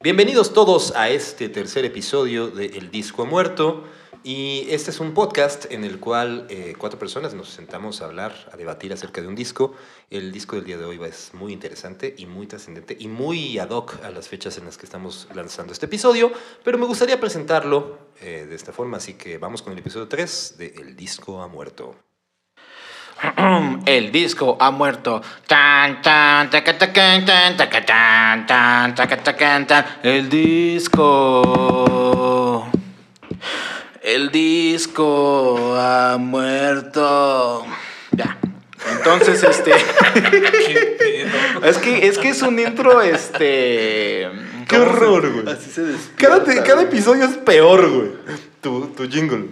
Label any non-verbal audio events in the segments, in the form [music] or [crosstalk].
Bienvenidos todos a este tercer episodio de El Disco Muerto. Y este es un podcast en el cual eh, cuatro personas nos sentamos a hablar, a debatir acerca de un disco. El disco del día de hoy es muy interesante y muy trascendente y muy ad hoc a las fechas en las que estamos lanzando este episodio, pero me gustaría presentarlo eh, de esta forma, así que vamos con el episodio 3 de El disco ha muerto. El disco ha muerto. El disco. El disco ha muerto. Ya. Entonces, este. [laughs] es que es que es un intro, este. ¡Qué ¿cómo se- horror, güey! Así se despierta. Cada, cada episodio es peor, güey. Tu, tu jingle.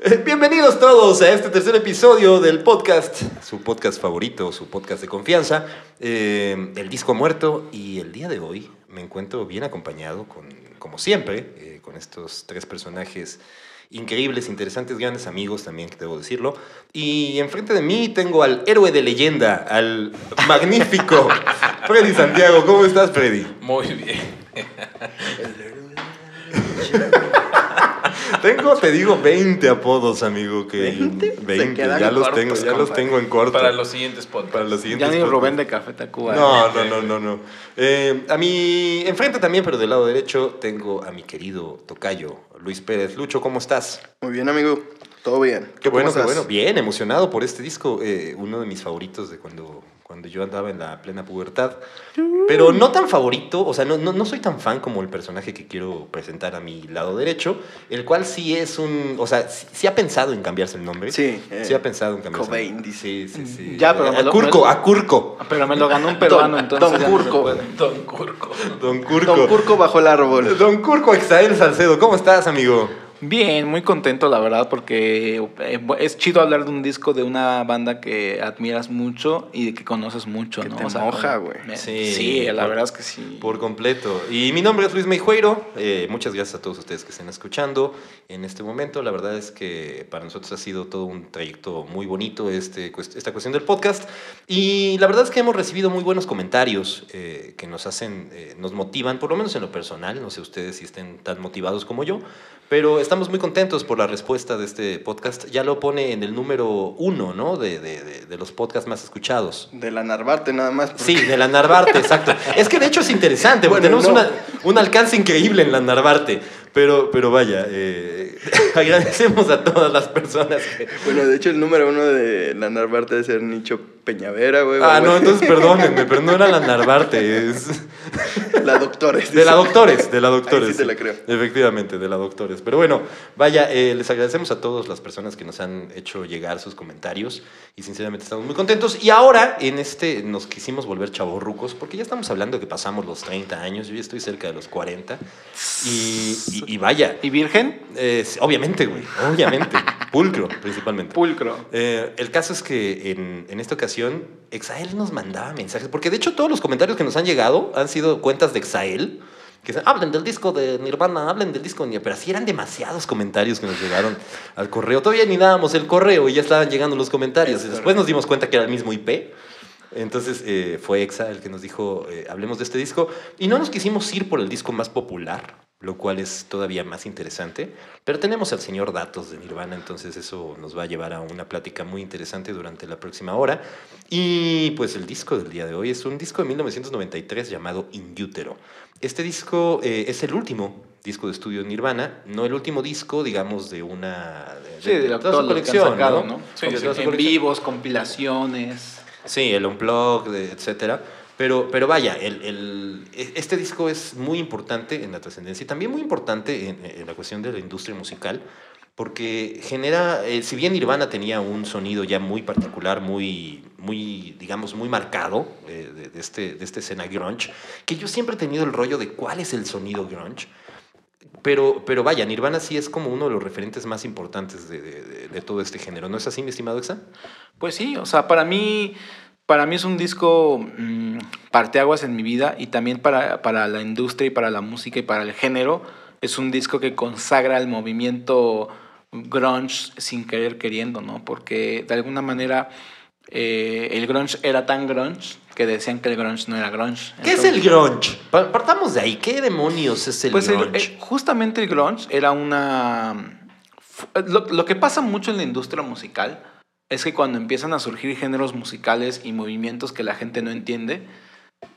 [laughs] Bienvenidos todos a este tercer episodio del podcast, su podcast favorito, su podcast de confianza, eh, El Disco Muerto. Y el día de hoy me encuentro bien acompañado, con, como siempre, eh, con estos tres personajes increíbles, interesantes, grandes amigos también, que debo decirlo. Y enfrente de mí tengo al héroe de leyenda, al magnífico [laughs] Freddy Santiago. ¿Cómo estás, Freddy? Muy bien. [laughs] [laughs] Tengo, te digo, 20 apodos, amigo. Que ¿20? Se 20, quedan ya los cortos, tengo, ya los tengo en corto. Para los siguientes podcasts. Para los siguientes Ya ni. Rubén de Café Tacuba. No, no, no, no, no. Eh, a mi enfrente también, pero del lado derecho, tengo a mi querido tocayo, Luis Pérez. Lucho, ¿cómo estás? Muy bien, amigo. Todo bien. Qué bueno, ¿Cómo qué bueno. Bien, emocionado por este disco. eh, uno de mis favoritos de cuando, cuando yo andaba en la plena pubertad. Pero no tan favorito, o sea, no, no, no soy tan fan como el personaje que quiero presentar a mi lado derecho, el cual sí es un. O sea, sí, sí ha pensado en cambiarse el nombre. Sí, eh, sí ha pensado en cambiarse Cobain, el dice. Sí, sí, sí. Ya, pero a me lo- Curco, me- a Curco. Pero me lo ganó un peruano, Don- entonces. Don Curco. Don Curco. Don Curco. Don Curco bajo el árbol. Don Curco Exael Salcedo, ¿cómo estás, amigo? Bien, muy contento, la verdad, porque eh, es chido hablar de un disco de una banda que admiras mucho y de que conoces mucho, Que ¿no? te moja, güey. me- Sí, Sí, la por- verdad es que sí. Por completo. Y mi nombre es Luis Meijueiro. Eh, muchas gracias a todos ustedes que estén escuchando en este momento. La verdad es que para nosotros ha sido todo un trayecto muy bonito este, esta cuestión del podcast. Y la verdad es que hemos recibido muy buenos comentarios eh, que nos hacen, eh, nos motivan, por lo menos en lo personal. No sé ustedes si estén tan motivados como yo. Pero estamos muy contentos por la respuesta de este podcast. Ya lo pone en el número uno, ¿no? De, de- de- de los podcasts más escuchados. De la Narvarte nada más. porque- Sí, de la Narvarte, exacto. Es que de hecho es interesante, porque Bueno, tenemos no. una- un alcance increíble en la Narvarte. Pero, pero vaya, eh, [laughs] agradecemos a todas las personas que... Bueno, de hecho, el número uno de la Narvarte debe ser Nicho Peñavera, güey. Ah, no, entonces [laughs] perdónenme, pero no era la Narvarte, es... [laughs] La Doctores. De la. Doctores, de la Doctores. Ahí sí te la creo. Efectivamente, de la Doctores. Pero bueno, vaya, eh, les agradecemos a todas las personas que nos han hecho llegar sus comentarios y sinceramente estamos muy contentos. Y ahora en este nos quisimos volver chavorrucos porque ya estamos hablando de que pasamos los 30 años, yo ya estoy cerca de los 40 y, y- y vaya, ¿Y Virgen? eh, obviamente, güey, obviamente, [laughs] pulcro principalmente. Pulcro. Eh, el caso es que en, en esta ocasión Exael nos mandaba mensajes, porque de hecho todos los comentarios que nos han llegado han sido cuentas de Exael, que dicen, hablen del disco de Nirvana, hablen del disco de Nirvana, pero así eran demasiados comentarios que nos llegaron al correo. Todavía ni dábamos el correo y ya estaban llegando los comentarios. Y después nos dimos cuenta que era el mismo IP. Entonces eh, fue Exa el que nos dijo, eh, hablemos de este disco. Y no nos quisimos ir por el disco más popular, lo cual es todavía más interesante. Pero tenemos al señor Datos de Nirvana, entonces eso nos va a llevar a una plática muy interesante durante la próxima hora. Y pues el disco del día de hoy es un disco de 1993 llamado In Utero. Este disco eh, es el último disco de estudio de Nirvana, no el último disco, digamos, de una... De, Sí, de, la toda su colección, sacado, ¿no? ¿no? Sí, su en colección. vivos, compilaciones. Sí, el Unplugged, etcétera. Pero, pero vaya, el, el- e- este disco es muy importante en la trascendencia y también muy importante en, la cuestión de la industria musical, porque genera, eh, si bien Nirvana tenía un sonido ya muy particular, muy, muy digamos, muy marcado eh, de, de este, de esta escena grunge, que yo siempre he tenido el rollo de cuál es el sonido grunge. Pero, pero vaya, Nirvana sí es como uno de los referentes más importantes de- de todo este género. ¿No es así, mi estimado Exa? Pues sí, o sea, para mí, para mí es un disco mm, parteaguas en mi vida y también para, para la industria y para la música y para el género. Es un disco que consagra el movimiento grunge sin querer queriendo, ¿no? Porque de alguna manera eh, el grunge era tan grunge que decían que el grunge no era grunge. ¿Qué es el grunge? Pa- Partamos de ahí. ¿Qué demonios es el Pues el- grunge? eh, justamente el grunge era una... Lo, lo que pasa mucho en la industria musical es que cuando empiezan a surgir géneros musicales y movimientos que la gente no entiende,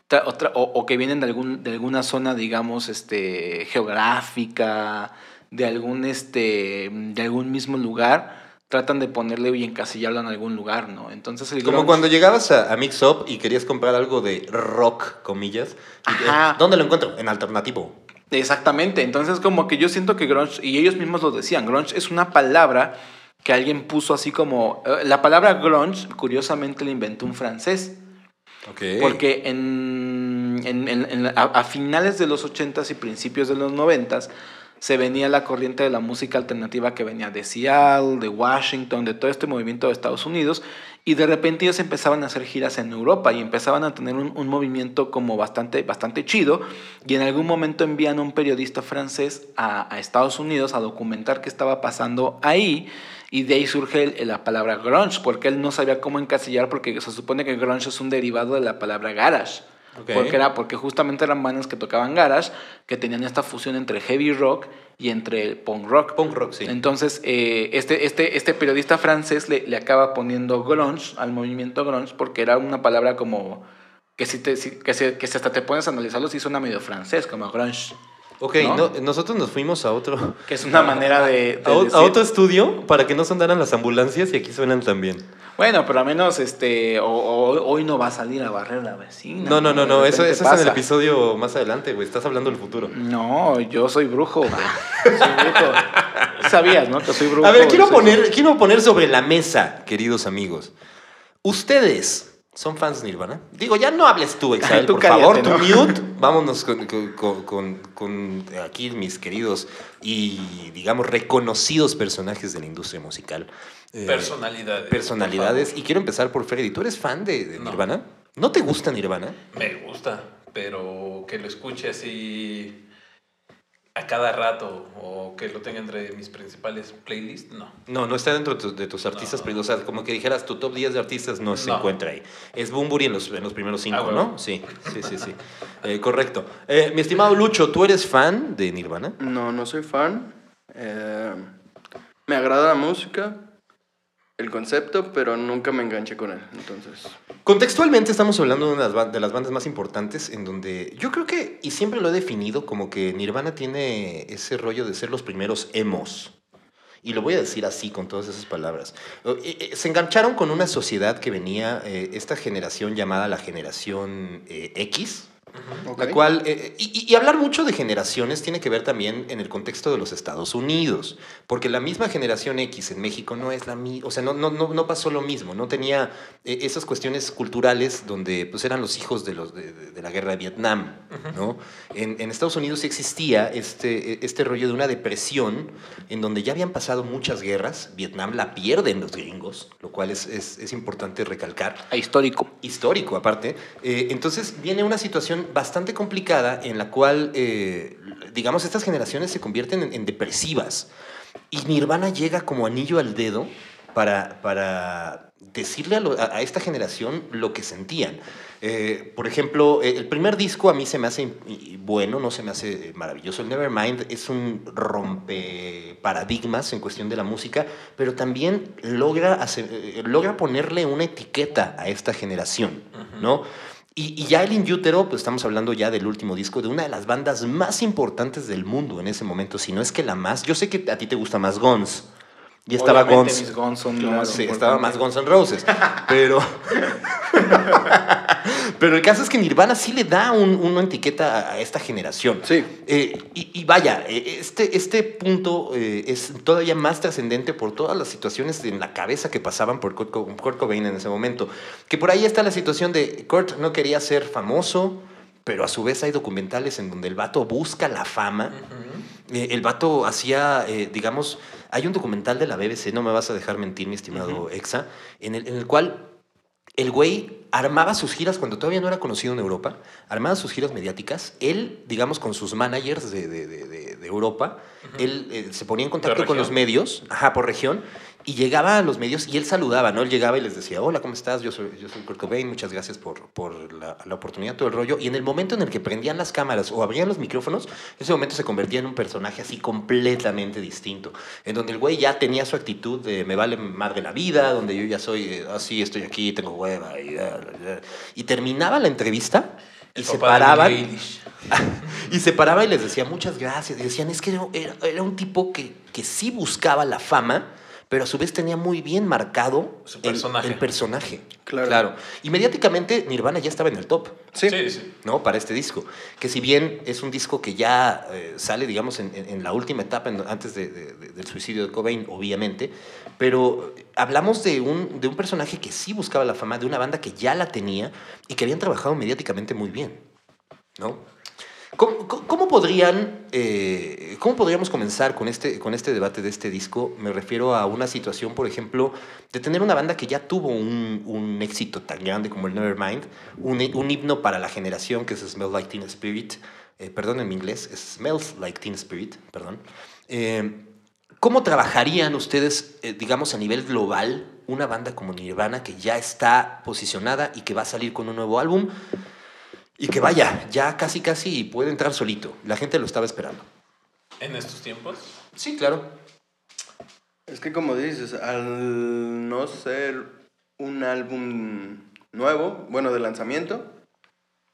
tra- otra- o, o que vienen de, algún, de alguna zona, digamos, este, geográfica, de algún, este, de algún mismo lugar, tratan de ponerle y encasillarlo en algún lugar, ¿no? Entonces el Como grunge- cuando llegabas a, a Mix Up y querías comprar algo de rock, comillas. Ajá. eh, ¿Dónde lo encuentro? En alternativo. Exactamente, entonces como que yo siento que grunge, y ellos mismos lo decían, grunge es una palabra que alguien puso así como, eh, la palabra grunge curiosamente la inventó un francés, Ok. porque en, en- en- a, a finales de los 80s y principios de los 90s se venía la corriente de la música alternativa que venía de Seattle, de Washington, de todo este movimiento de Estados Unidos, y de repente ellos empezaban a hacer giras en Europa y empezaban a tener un, un movimiento como bastante, bastante chido, y en algún momento envían a un periodista francés a, a Estados Unidos a documentar qué estaba pasando ahí, y de ahí surge el- la palabra grunge, porque él no sabía cómo encasillar, porque se supone que grunge es un derivado de la palabra garage. Ok. Porque, era, porque justamente eran bandas que tocaban garage, que tenían esta fusión entre heavy rock y entre punk rock. Punk rock, sí. Entonces, eh, este, este, este periodista francés le, le acaba poniendo grunge al movimiento grunge porque era una palabra como que si, te, si- que, si, que hasta te pones a analizarlo, sí suena medio francés, como grunge. Ok, ¿no? no, nosotros nos fuimos a otro, [laughs] Que es una manera de... de a, o- decir- a otro estudio para que no sonaran las ambulancias y aquí suenan también. Bueno, pero al menos este, o- o- hoy no va a salir a barrer la vecina. No, no, no, no, eso, eso es en el episodio más adelante, güey. Estás hablando del futuro. No, yo soy brujo, güey. Soy brujo. Sabías, ¿no? Que soy brujo. A ver, quiero soy- poner, quiero poner sobre la mesa, queridos amigos. ¿Ustedes son fans de Nirvana? Digo, ya no hables tú, Exael, Tú por cállate, favor, tu ¿no? mute. Vámonos con, con- con- con aquí mis queridos y, digamos, reconocidos personajes de la industria musical. Eh, Personalidades. Personalidades. Y quiero empezar por Freddy. ¿Tú eres fan de, de No. Nirvana? ¿No te gusta Nirvana? Me gusta, pero que lo escuche así a cada rato o que lo tenga entre mis principales playlists, no. No, no está dentro de, tu- de tus artistas, No. o sea, como que dijeras, tu top 10 de artistas no, se encuentra ahí. Es Bumburi en los, en los primeros cinco, Ah, bueno. ¿no? Sí, sí, sí, sí. Eh, correcto. Eh, mi estimado Lucho, ¿tú eres fan de Nirvana? No, no soy fan. Eh, me agrada la música, el concepto, pero nunca me enganché con él. Entonces, Contextualmente estamos hablando de, una de las bandas más importantes en donde yo creo que, y siempre lo he definido, como que Nirvana tiene ese rollo de ser los primeros emos. Y lo voy a decir así, con todas esas palabras. Eh, eh, Se engancharon con una sociedad que venía, eh, esta generación llamada la generación X, ok. La cual, eh, y, y hablar mucho de generaciones tiene que ver también en el contexto de los Estados Unidos, porque la misma generación X en México no es la misma, o sea, no, no, no, no pasó lo mismo, no tenía eh, esas cuestiones culturales donde pues eran los hijos de, los, de, de- de la guerra de Vietnam, ¿no? En, en Estados Unidos sí existía este, este rollo de una depresión en donde ya habían pasado muchas guerras, Vietnam la pierden los gringos, lo cual es, es, es importante recalcar Ah, Histórico. histórico aparte. Eh, entonces viene una situación bastante complicada en la cual, eh, digamos, estas generaciones se convierten en, depresivas. Y Nirvana llega como anillo al dedo para, para decirle a, esta generación lo que sentían. Eh, por ejemplo, eh, el primer disco a mí se me hace bueno, no se me hace maravilloso. El Nevermind es un rompe paradigmas en cuestión de la música, pero también logra, logra ponerle una etiqueta a esta generación, ¿no? Y, y ya el In Utero, pues estamos hablando ya del último disco de una de las bandas más importantes del mundo en ese momento, si no es que la más. Yo sé que a ti te gusta más Guns. Y estaba Obviamente, Guns. mis Guns son lo Claro, más Sí, estaba más Guns N' Roses. Pero. [laughs] pero el caso es que Nirvana sí le da un- una etiqueta a, esta generación. Sí. Eh, y, y vaya, eh, este, este punto eh, es todavía más trascendente por todas las situaciones en la cabeza que pasaban por Kurt, Kurt Cobain en ese momento. Que por ahí está la situación de Kurt no quería ser famoso, pero a su vez hay documentales en donde el vato busca la fama. Eh, el vato hacía, eh, digamos, hay un documental de la BBC, no me vas a dejar mentir, mi estimado Exa, en el, en el cual el güey armaba sus giras cuando todavía no era conocido en Europa, armaba sus giras mediáticas. Él, digamos, con sus managers de, de- de- Europa, él eh, se ponía en contacto con los medios, ajá, por región, y llegaba a los medios y él saludaba, ¿no? Él llegaba y les decía, hola, ¿cómo estás? Yo soy, yo soy Kurt Cobain, muchas gracias por, por la, la oportunidad, todo el rollo. Y en el momento en el que prendían las cámaras o abrían los micrófonos, ese momento se convertía en un personaje así completamente distinto, en donde el güey ya tenía su actitud de me vale madre la vida, donde yo ya soy eh, así, estoy aquí, tengo hueva, y, y terminaba la entrevista y El se paraban [laughs] y se paraba y les decía muchas gracias. Y decían, es que era, era- era un tipo que, que sí buscaba la fama, pero a su vez tenía muy bien marcado Su el- personaje. El, personaje. Claro. Y mediáticamente Nirvana ya estaba en el top. Sí. Sí, sí. ¿no? Para este disco. Que si bien es un disco que ya eh, sale, digamos, en, en- en la última etapa, en- antes de- de- de- del suicidio de Cobain, obviamente, pero hablamos de un, de un personaje que sí buscaba la fama, de una banda que ya la tenía y que habían trabajado mediáticamente muy bien, ¿no? ¿Cómo, podrían, eh, ¿Cómo podríamos comenzar con este, con este debate de este disco? Me refiero a una situación, por ejemplo, de tener una banda que ya tuvo un, éxito tan grande como el Nevermind, un, himno para la generación que es Smells Like Teen Spirit, eh, perdón en mi inglés, Smells Like Teen Spirit, perdón. Eh, ¿Cómo trabajarían ustedes, digamos, a nivel global, una banda como Nirvana que ya está posicionada y que va a salir con un nuevo álbum? Y que vaya, ya casi casi puede entrar solito. La gente lo estaba esperando. En estos tiempos. Sí, claro. Es que como dices, al no ser un álbum nuevo, bueno, de lanzamiento,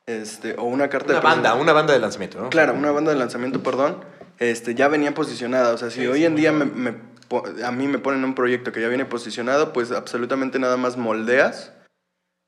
este, o una carta Una de banda, presentación- una banda de lanzamiento, ¿no? Claro, una banda de lanzamiento, perdón, este, ya venía posicionada. O sea, si Sí, hoy sí, en día me, me a mí me ponen un proyecto que ya viene posicionado, pues absolutamente nada más moldeas,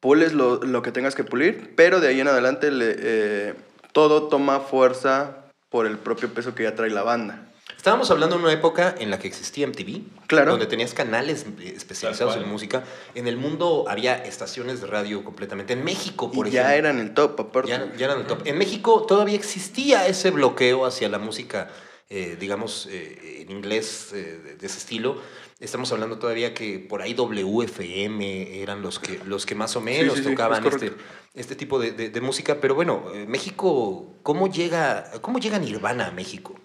pules lo, lo que tengas que pulir, pero de ahí en adelante le, eh, todo toma fuerza por el propio peso que ya trae la banda. Estábamos hablando de una época en la que existía MTV, Claro. donde tenías canales eh, especializados en música. En el mundo había estaciones de radio completamente. En México, por y ejemplo. ya eran el top, aparte. Ya, ya eran el top. En México todavía existía ese bloqueo hacia la música, eh, digamos, eh, en inglés eh, de ese estilo. Estamos hablando todavía que por ahí WFM eran los que, los que más o menos sí, sí, tocaban es este, este tipo de, de- de música. Pero bueno, eh, México, ¿cómo llega, ¿cómo llega Nirvana a México?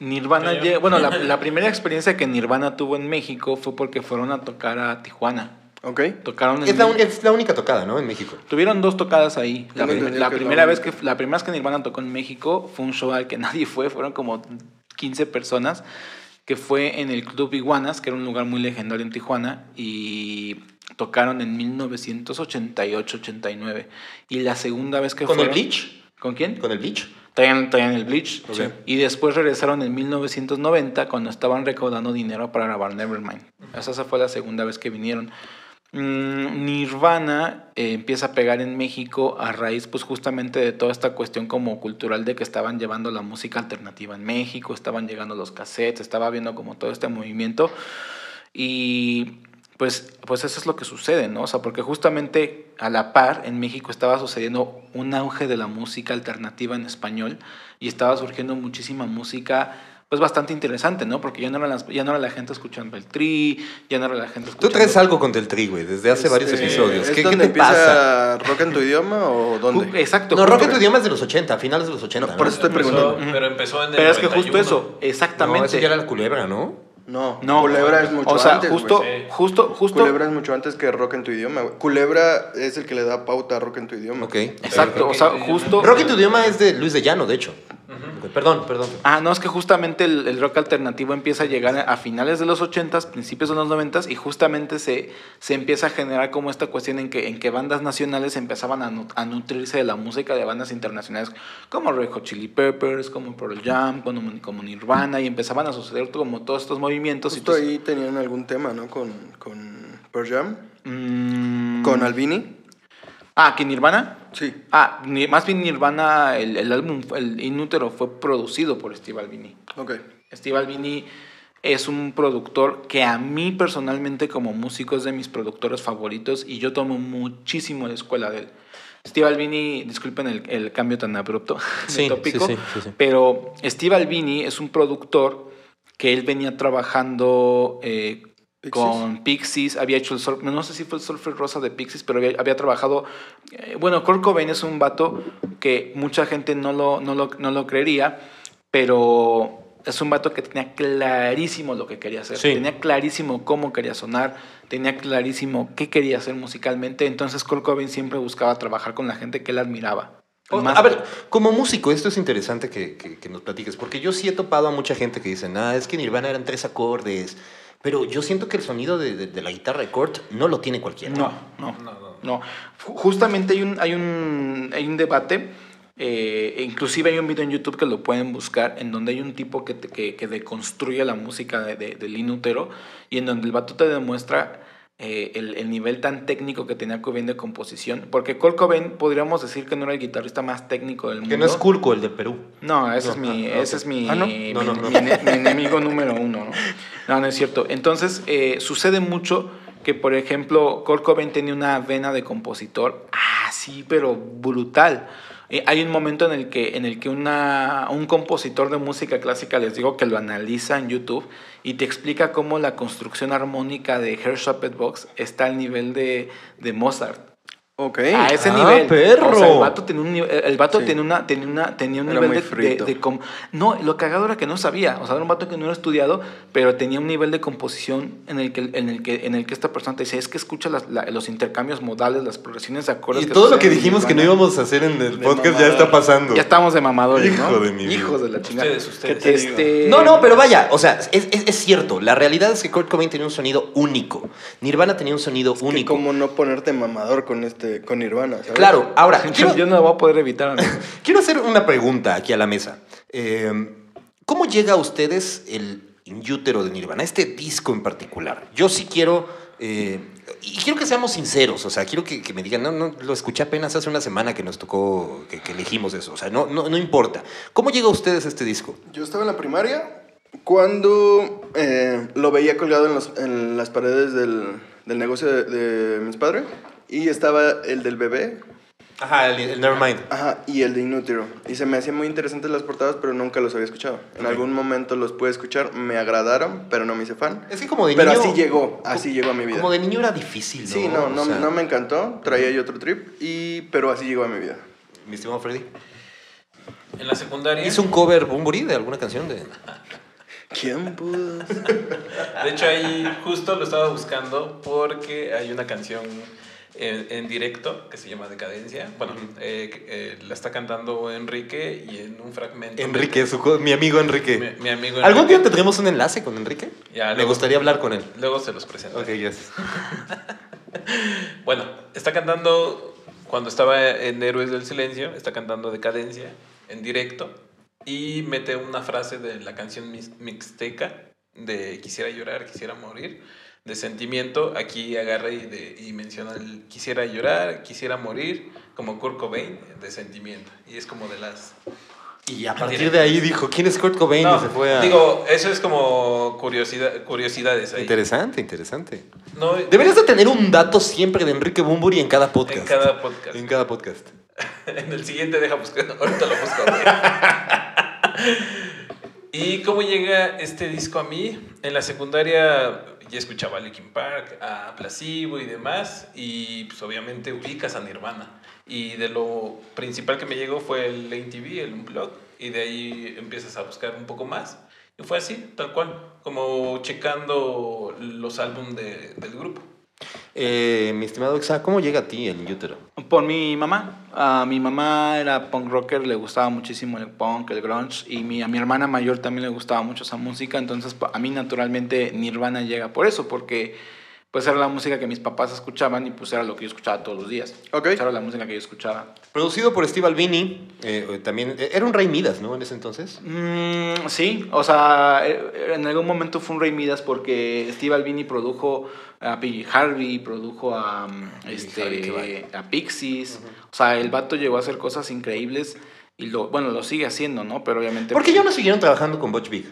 Nirvana, Ya, ya. lle- bueno, la, [laughs] la primera experiencia que Nirvana tuvo en México fue porque fueron a tocar a Tijuana. ¿Ok? Tocaron en Es la, un- es la única tocada, ¿no? En México. Tuvieron dos tocadas ahí. La, prim- la primera vez que la primera vez que Nirvana tocó en México fue un show al que [laughs] nadie fue, fueron como 15 personas, que fue en el Club Iguanas, que era un lugar muy legendario en Tijuana y tocaron en 1988-89. Y la segunda vez que ¿Con el fueron Bleach? ¿Con quién? ¿Con el Bleach? Traían, traían el Bleach. Ok. Y después regresaron en 1990 cuando estaban recaudando dinero para grabar Nevermind. Esa, esa fue la segunda vez que vinieron. Mm, Nirvana eh, empieza a pegar en México a raíz pues justamente de toda esta cuestión como cultural de que estaban llevando la música alternativa en México, estaban llegando los cassettes, estaba viendo como todo este movimiento y pues, pues eso es lo que sucede, ¿no? O sea, porque justamente a la par en México estaba sucediendo un auge de la música alternativa en español y estaba surgiendo muchísima música pues bastante interesante, ¿no? Porque ya no era, las- ya no era la gente escuchando el tri, ya no era la gente escuchando... Tú traes algo con el Tri, güey, desde hace varios Este, episodios. ¿Es ¿Qué, qué donde te pasa? rock en tu idioma o dónde? Exacto. No, rock en tu idioma es de los 80, finales de los 80. No, por ¿no? eso estoy Empezó- preguntando. Pero empezó en el Pero es que justo 91. eso, No, exactamente. ese ya era la culebra, ¿no? No, No, Culebra es mucho o sea, antes, justo, justo, justo. Culebra es mucho antes que rock en tu idioma. Culebra es el que le da pauta a rock en tu idioma. Ok. Exacto, o sea, justo. Rock en tu idioma es de Luis de Llano, de hecho. Perdón, perdón. Ah, no, es que justamente el, el rock alternativo empieza a llegar a finales de los 80s, principios de los 90s, y justamente se, se empieza a generar como esta cuestión en que, en que bandas nacionales empezaban a, a nutrirse de la música de bandas internacionales como Red Hot Chili Peppers, como Pearl Jam, como, como Nirvana, y empezaban a suceder como todos estos movimientos. y Justo pues- ahí tenían algún tema, ¿no? Con, con Pearl Jam, Mm, con Albini. Ah, ¿que Nirvana? Sí. Ah, ni- más bien Nirvana, el, el álbum, el Inútero, fue producido por Steve Albini. Ok. Steve Albini es un productor que a mí personalmente como músico es de mis productores favoritos y yo tomo muchísimo la escuela de él. Steve Albini, disculpen el, el cambio tan abrupto de Sí, tópico, sí, sí, sí, sí. pero Steve Albini es un productor que él venía trabajando eh, Pixies. con Pixies, había hecho el sol, no sé si fue el Rosa de Pixies, pero había, había trabajado, eh, bueno, Kurt Cobain es un vato que mucha gente no lo, no lo, no lo creería, pero es un vato que tenía clarísimo lo que quería hacer. Sí. Tenía clarísimo cómo quería sonar, tenía clarísimo qué quería hacer musicalmente. Entonces Kurt Cobain siempre buscaba trabajar con la gente que él admiraba. O- Más- a ver, como músico, esto es interesante que, que- que nos platiques, porque yo sí he topado a mucha gente que dice, ah, es que Nirvana eran tres acordes, pero yo siento que el sonido de, de- de la guitarra de Kurt no lo tiene cualquiera. No, no, No, no. no. Ju- Justamente hay un, hay un, hay un debate, eh, inclusive hay un video en YouTube que lo pueden buscar, en donde hay un tipo que, te- que, que deconstruye la música de, de, de Lin Utero y en donde el vato te demuestra eh, el, el nivel tan técnico que tenía Cobain de composición. Porque Kurt Cobain podríamos decir que no era el guitarrista más técnico del mundo. Que no es Culco el de Perú. No, ese No, es mi, ah, ese es mi, Ah, enemigo número uno, ¿no? No, no es cierto. Entonces, eh, sucede mucho que, por ejemplo, Kurt Cobain tenía una vena de compositor, ah, sí, pero brutal. Eh, hay un momento en el que, en el que una, un compositor de música clásica, les digo que lo analiza en YouTube y te explica cómo la construcción armónica de Herr Box está al nivel de, de Mozart. Ok. A ese Ah, nivel. perro. O sea, el vato tenía un, nivel- el vato Sí. tenía, una, tenía, una, tenía un Era nivel de, de, frito. de com- No, lo cagado era que no sabía. O sea, era un vato que no era estudiado, pero tenía un nivel de composición en el que, en el que, en el que esta persona te decía, es que escucha las- la- los intercambios modales, las progresiones de acordes. Y todo lo que dijimos que no íbamos a hacer en el podcast ya está pasando. Ya estamos de mamadores, Hijo ¿no? de mi vida. Hijos de la chingada. Ustedes, ustedes. te Este... No, no, pero vaya, o sea, es, es- es cierto. La realidad es que Kurt Cobain tenía un sonido único. Nirvana tenía un sonido Que único. cómo no ponerte mamador con este con Nirvana, ¿sabes? Claro, ahora, Yo, quiero, yo no lo voy a poder evitar. [laughs] quiero hacer una pregunta aquí a la mesa. Eh, ¿Cómo llega a ustedes el Inútero de Nirvana, este disco en particular? Yo sí quiero, eh, y quiero que seamos sinceros, o sea, quiero que, que me digan, no, no, lo escuché apenas hace una semana que nos tocó, que, que elegimos eso, o sea, no, no, no importa. ¿Cómo llega a ustedes este disco? Yo estaba en la primaria cuando eh, lo veía colgado en, los- en las paredes del, del negocio de, de mis padres y estaba el del bebé Ajá, el, el Nevermind. ajá, y el de Inútero. Y se me hacían muy interesantes las portadas, pero nunca los había escuchado. En algún momento los pude escuchar, me agradaron, pero no me hice fan. Es que como de Pero niño... así llegó, así llegó a mi vida. Como de niño era difícil, ¿no? Sí, no, no, O sea, no me encantó, traía yo otro trip, y, pero así llegó a mi vida. Mi estimado Freddy. En la secundaria. ¿Hizo un cover Bumburi de alguna canción de...? ¿Quién pudo? De hecho, ahí justo lo estaba buscando porque hay una canción en, en directo que se llama Decadencia. Bueno, eh, eh, la está cantando Enrique y en un fragmento. Enrique, su mi amigo Enrique. Mi, mi amigo ¿Algún día Enrique. tendremos un enlace con Enrique? Ya, Me luego- gustaría hablar con él. Luego se los presento. Ok, yes. [laughs] Bueno, está cantando, cuando estaba en Héroes del Silencio, está cantando Decadencia en directo y mete una frase de la canción mixteca de Quisiera llorar, quisiera morir, de sentimiento. Aquí agarra y, de- y menciona el quisiera llorar, quisiera morir, como Kurt Cobain, de sentimiento. Y es como de las... Y a partir de ahí dijo, ¿quién es Kurt Cobain? No, y se fue a... Digo, eso es como curiosidad, curiosidades ahí. Interesante, interesante. No, Deberías de tener un dato siempre de Enrique Bumburi en cada podcast. en cada podcast. En cada podcast. [laughs] En el siguiente deja buscar, [laughs] ahorita lo busco. [laughs] ¿Y cómo llega este disco a mí? En la secundaria ya escuchaba a Linkin Park, a Placebo y demás, y pues obviamente ubicas a Nirvana. Y de lo principal que me llegó fue el ATV, el Unplugged, y de ahí empiezas a buscar un poco más. Y fue así, tal cual, como checando los álbumes de- del grupo. Eh, mi estimado Exa, ¿cómo llega a ti el útero? Por mi mamá. A mi mamá era punk rocker, le gustaba muchísimo el punk, el grunge, y mi, a mi hermana mayor también le gustaba mucho esa música, entonces a mí naturalmente Nirvana llega por eso, porque pues era la música que mis papás escuchaban y pues era lo que yo escuchaba todos los días. Ok. Esa era la música que yo escuchaba. Producido por Steve Albini, eh, también... eh, Era un Rey Midas, ¿no? En ese entonces. Mm, sí, o sea, eh, en algún momento fue un Rey Midas porque Steve Albini produjo a PG Harvey, produjo a, mm, Harvey, este, a Pixies. O sea, el vato llegó a hacer cosas increíbles y lo, bueno, lo sigue haciendo, ¿no? Pero obviamente... ¿Por qué ya no siguieron trabajando con Butch Vig?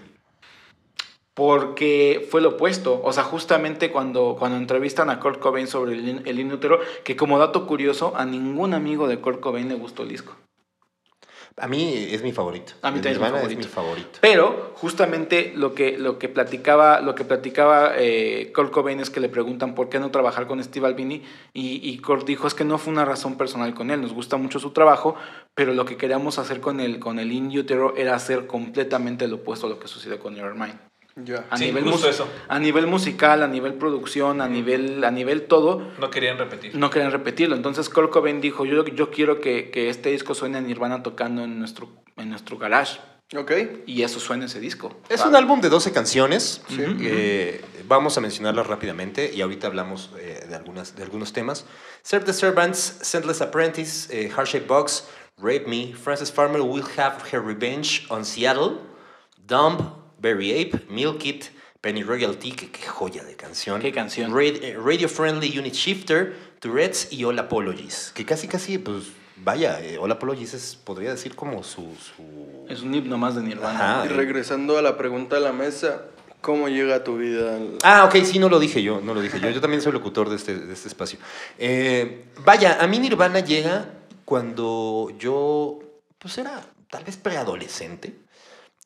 Porque fue lo opuesto. O sea, justamente cuando, cuando entrevistan a Kurt Cobain sobre el, el inútero, que como dato curioso, a ningún amigo de Kurt Cobain le gustó el disco. A mí es mi favorito. A mí también es mi favorito. mi favorito. Pero justamente lo que, lo que platicaba, lo que platicaba eh, Kurt Cobain es que le preguntan por qué no trabajar con Steve Albini y, y Kurt dijo es que no fue una razón personal con él, nos gusta mucho su trabajo, pero lo que queríamos hacer con el, con el In Utero era hacer completamente lo opuesto a lo que sucedió con Nevermind. Ya. A, Sí, nivel eso. a nivel musical, a nivel producción, a nivel, a nivel todo, No querían repetir. no querían repetirlo. Entonces Kurt Cobain dijo, yo, yo quiero que, que este disco suene a Nirvana tocando en nuestro, en nuestro garage. Ok. Y eso suena ese disco. Es un álbum de 12 canciones. Sí. Eh, vamos a mencionarlas rápidamente y ahorita hablamos eh, de, algunas, de algunos temas. Serve the Servants, Sendless Apprentice, eh, Heart Box, Rape Me, Frances Farmer Will Have Her Revenge on Seattle, Dumb, Berry Ape, Milk It, Penny Royalty, que qué joya de canción. Qué canción. Eh, Radio Friendly Unit Shifter, Tourette's y All Apologies. Que casi, casi, pues, vaya, eh, All Apologies es, podría decir como su... su... Es un himno más de Nirvana. Ajá. Y regresando a la pregunta a la mesa, ¿cómo llega a tu vida? el- Ah, ok, sí, no lo dije yo, no lo dije yo. Yo también soy locutor de este, de este espacio. Eh, vaya, a mí Nirvana llega cuando yo, pues era tal vez preadolescente.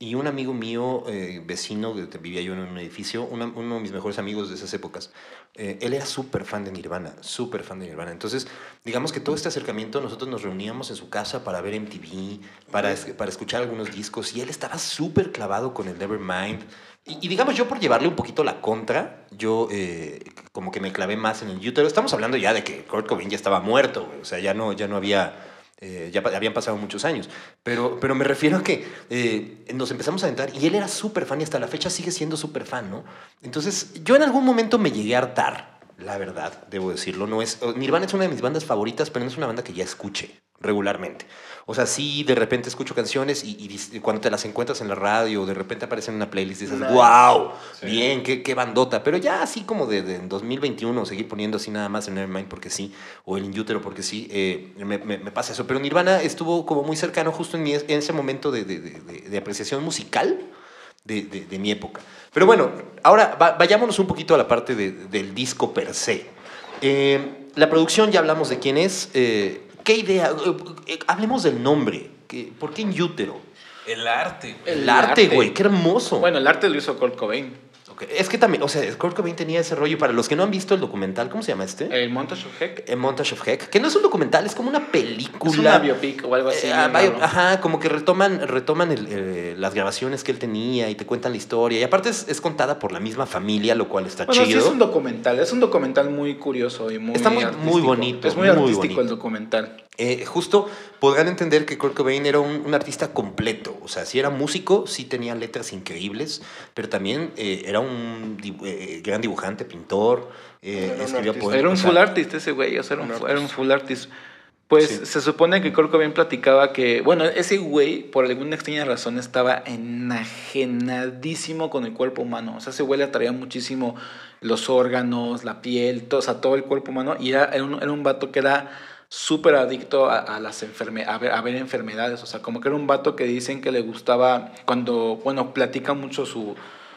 Y un amigo mío, eh, vecino, que vivía yo en un edificio, una- uno de mis mejores amigos de esas épocas, eh, él era súper fan de Nirvana, súper fan de Nirvana. Entonces, digamos que todo este acercamiento, nosotros nos reuníamos en su casa para ver MTV, para, para escuchar algunos discos, y él estaba súper clavado con el Nevermind. Y, y digamos, yo por llevarle un poquito la contra, yo eh, como que me clavé más en el útero. Estamos hablando ya de que Kurt Cobain ya estaba muerto, güey, o sea, ya no, ya no había... Eh, ya habían pasado muchos años. Pero, pero me refiero a que eh, nos empezamos a aventar y él era súper fan y hasta la fecha sigue siendo súper fan, ¿no? Entonces, yo en algún momento me llegué a hartar, la verdad, debo decirlo. No es, Nirvana es una de mis bandas favoritas, pero no es una banda que ya escuche regularmente. O sea, sí, de repente escucho canciones y, cuando te las encuentras en la radio, de repente aparecen en una playlist y dices, Nice. wow, Sí. bien, qué, qué bandota. Pero ya así como de, de en 2021 seguir poniendo así nada más en Nevermind porque sí, o en Utero porque sí, eh, me, me- me pasa eso. Pero Nirvana estuvo como muy cercano justo en, mi- en ese momento de, de- de- apreciación musical de mi época. Pero bueno, ahora va- vayámonos un poquito a la parte de- del disco per se. Eh, la producción, ya hablamos de quién es. eh, ¿Qué idea? Eh, hablemos del nombre. ¿Qué- ¿Por qué en útero? El arte. güey. El, El arte, arte. güey, qué hermoso. Bueno, el arte lo hizo Kurt Cobain. Es que también, o sea, Kurt Cobain tenía ese rollo. Para los que no han visto el documental, ¿cómo se llama este? El Montage of Heck. Eh, Montage of Heck, que no es un documental, es como una película. Es una biopic o algo así. Eh, ah, bio- ajá, como que retoman, retoman el, eh, las grabaciones que él tenía y te cuentan la historia. Y aparte es, es contada por la misma familia, lo cual está Bueno, sí chido. es un documental, es un documental muy curioso y muy Está muy- bonito, Es muy, muy artístico bonito. el documental. Eh, justo podrán entender que Kurt Cobain era un, un artista completo. O sea, si era músico, sí tenía letras increíbles, pero también eh, era un dibu- eh, gran dibujante, pintor, eh, Era un escribía artista. poemas. Era un full artist ese güey, o sea, era un, un fu- era un artist. full artist. Pues Sí. se supone que Kurt Cobain platicaba que, bueno, ese güey, por alguna extraña razón, estaba enajenadísimo con el cuerpo humano. O sea, ese güey le atraía muchísimo los órganos, la piel, todo, o sea, todo el cuerpo humano. Y era, era, un, era un vato que era súper adicto a, a las enferme a, ver, a ver enfermedades. O sea, como que era un vato que dicen que le gustaba, cuando, bueno, platica mucho su,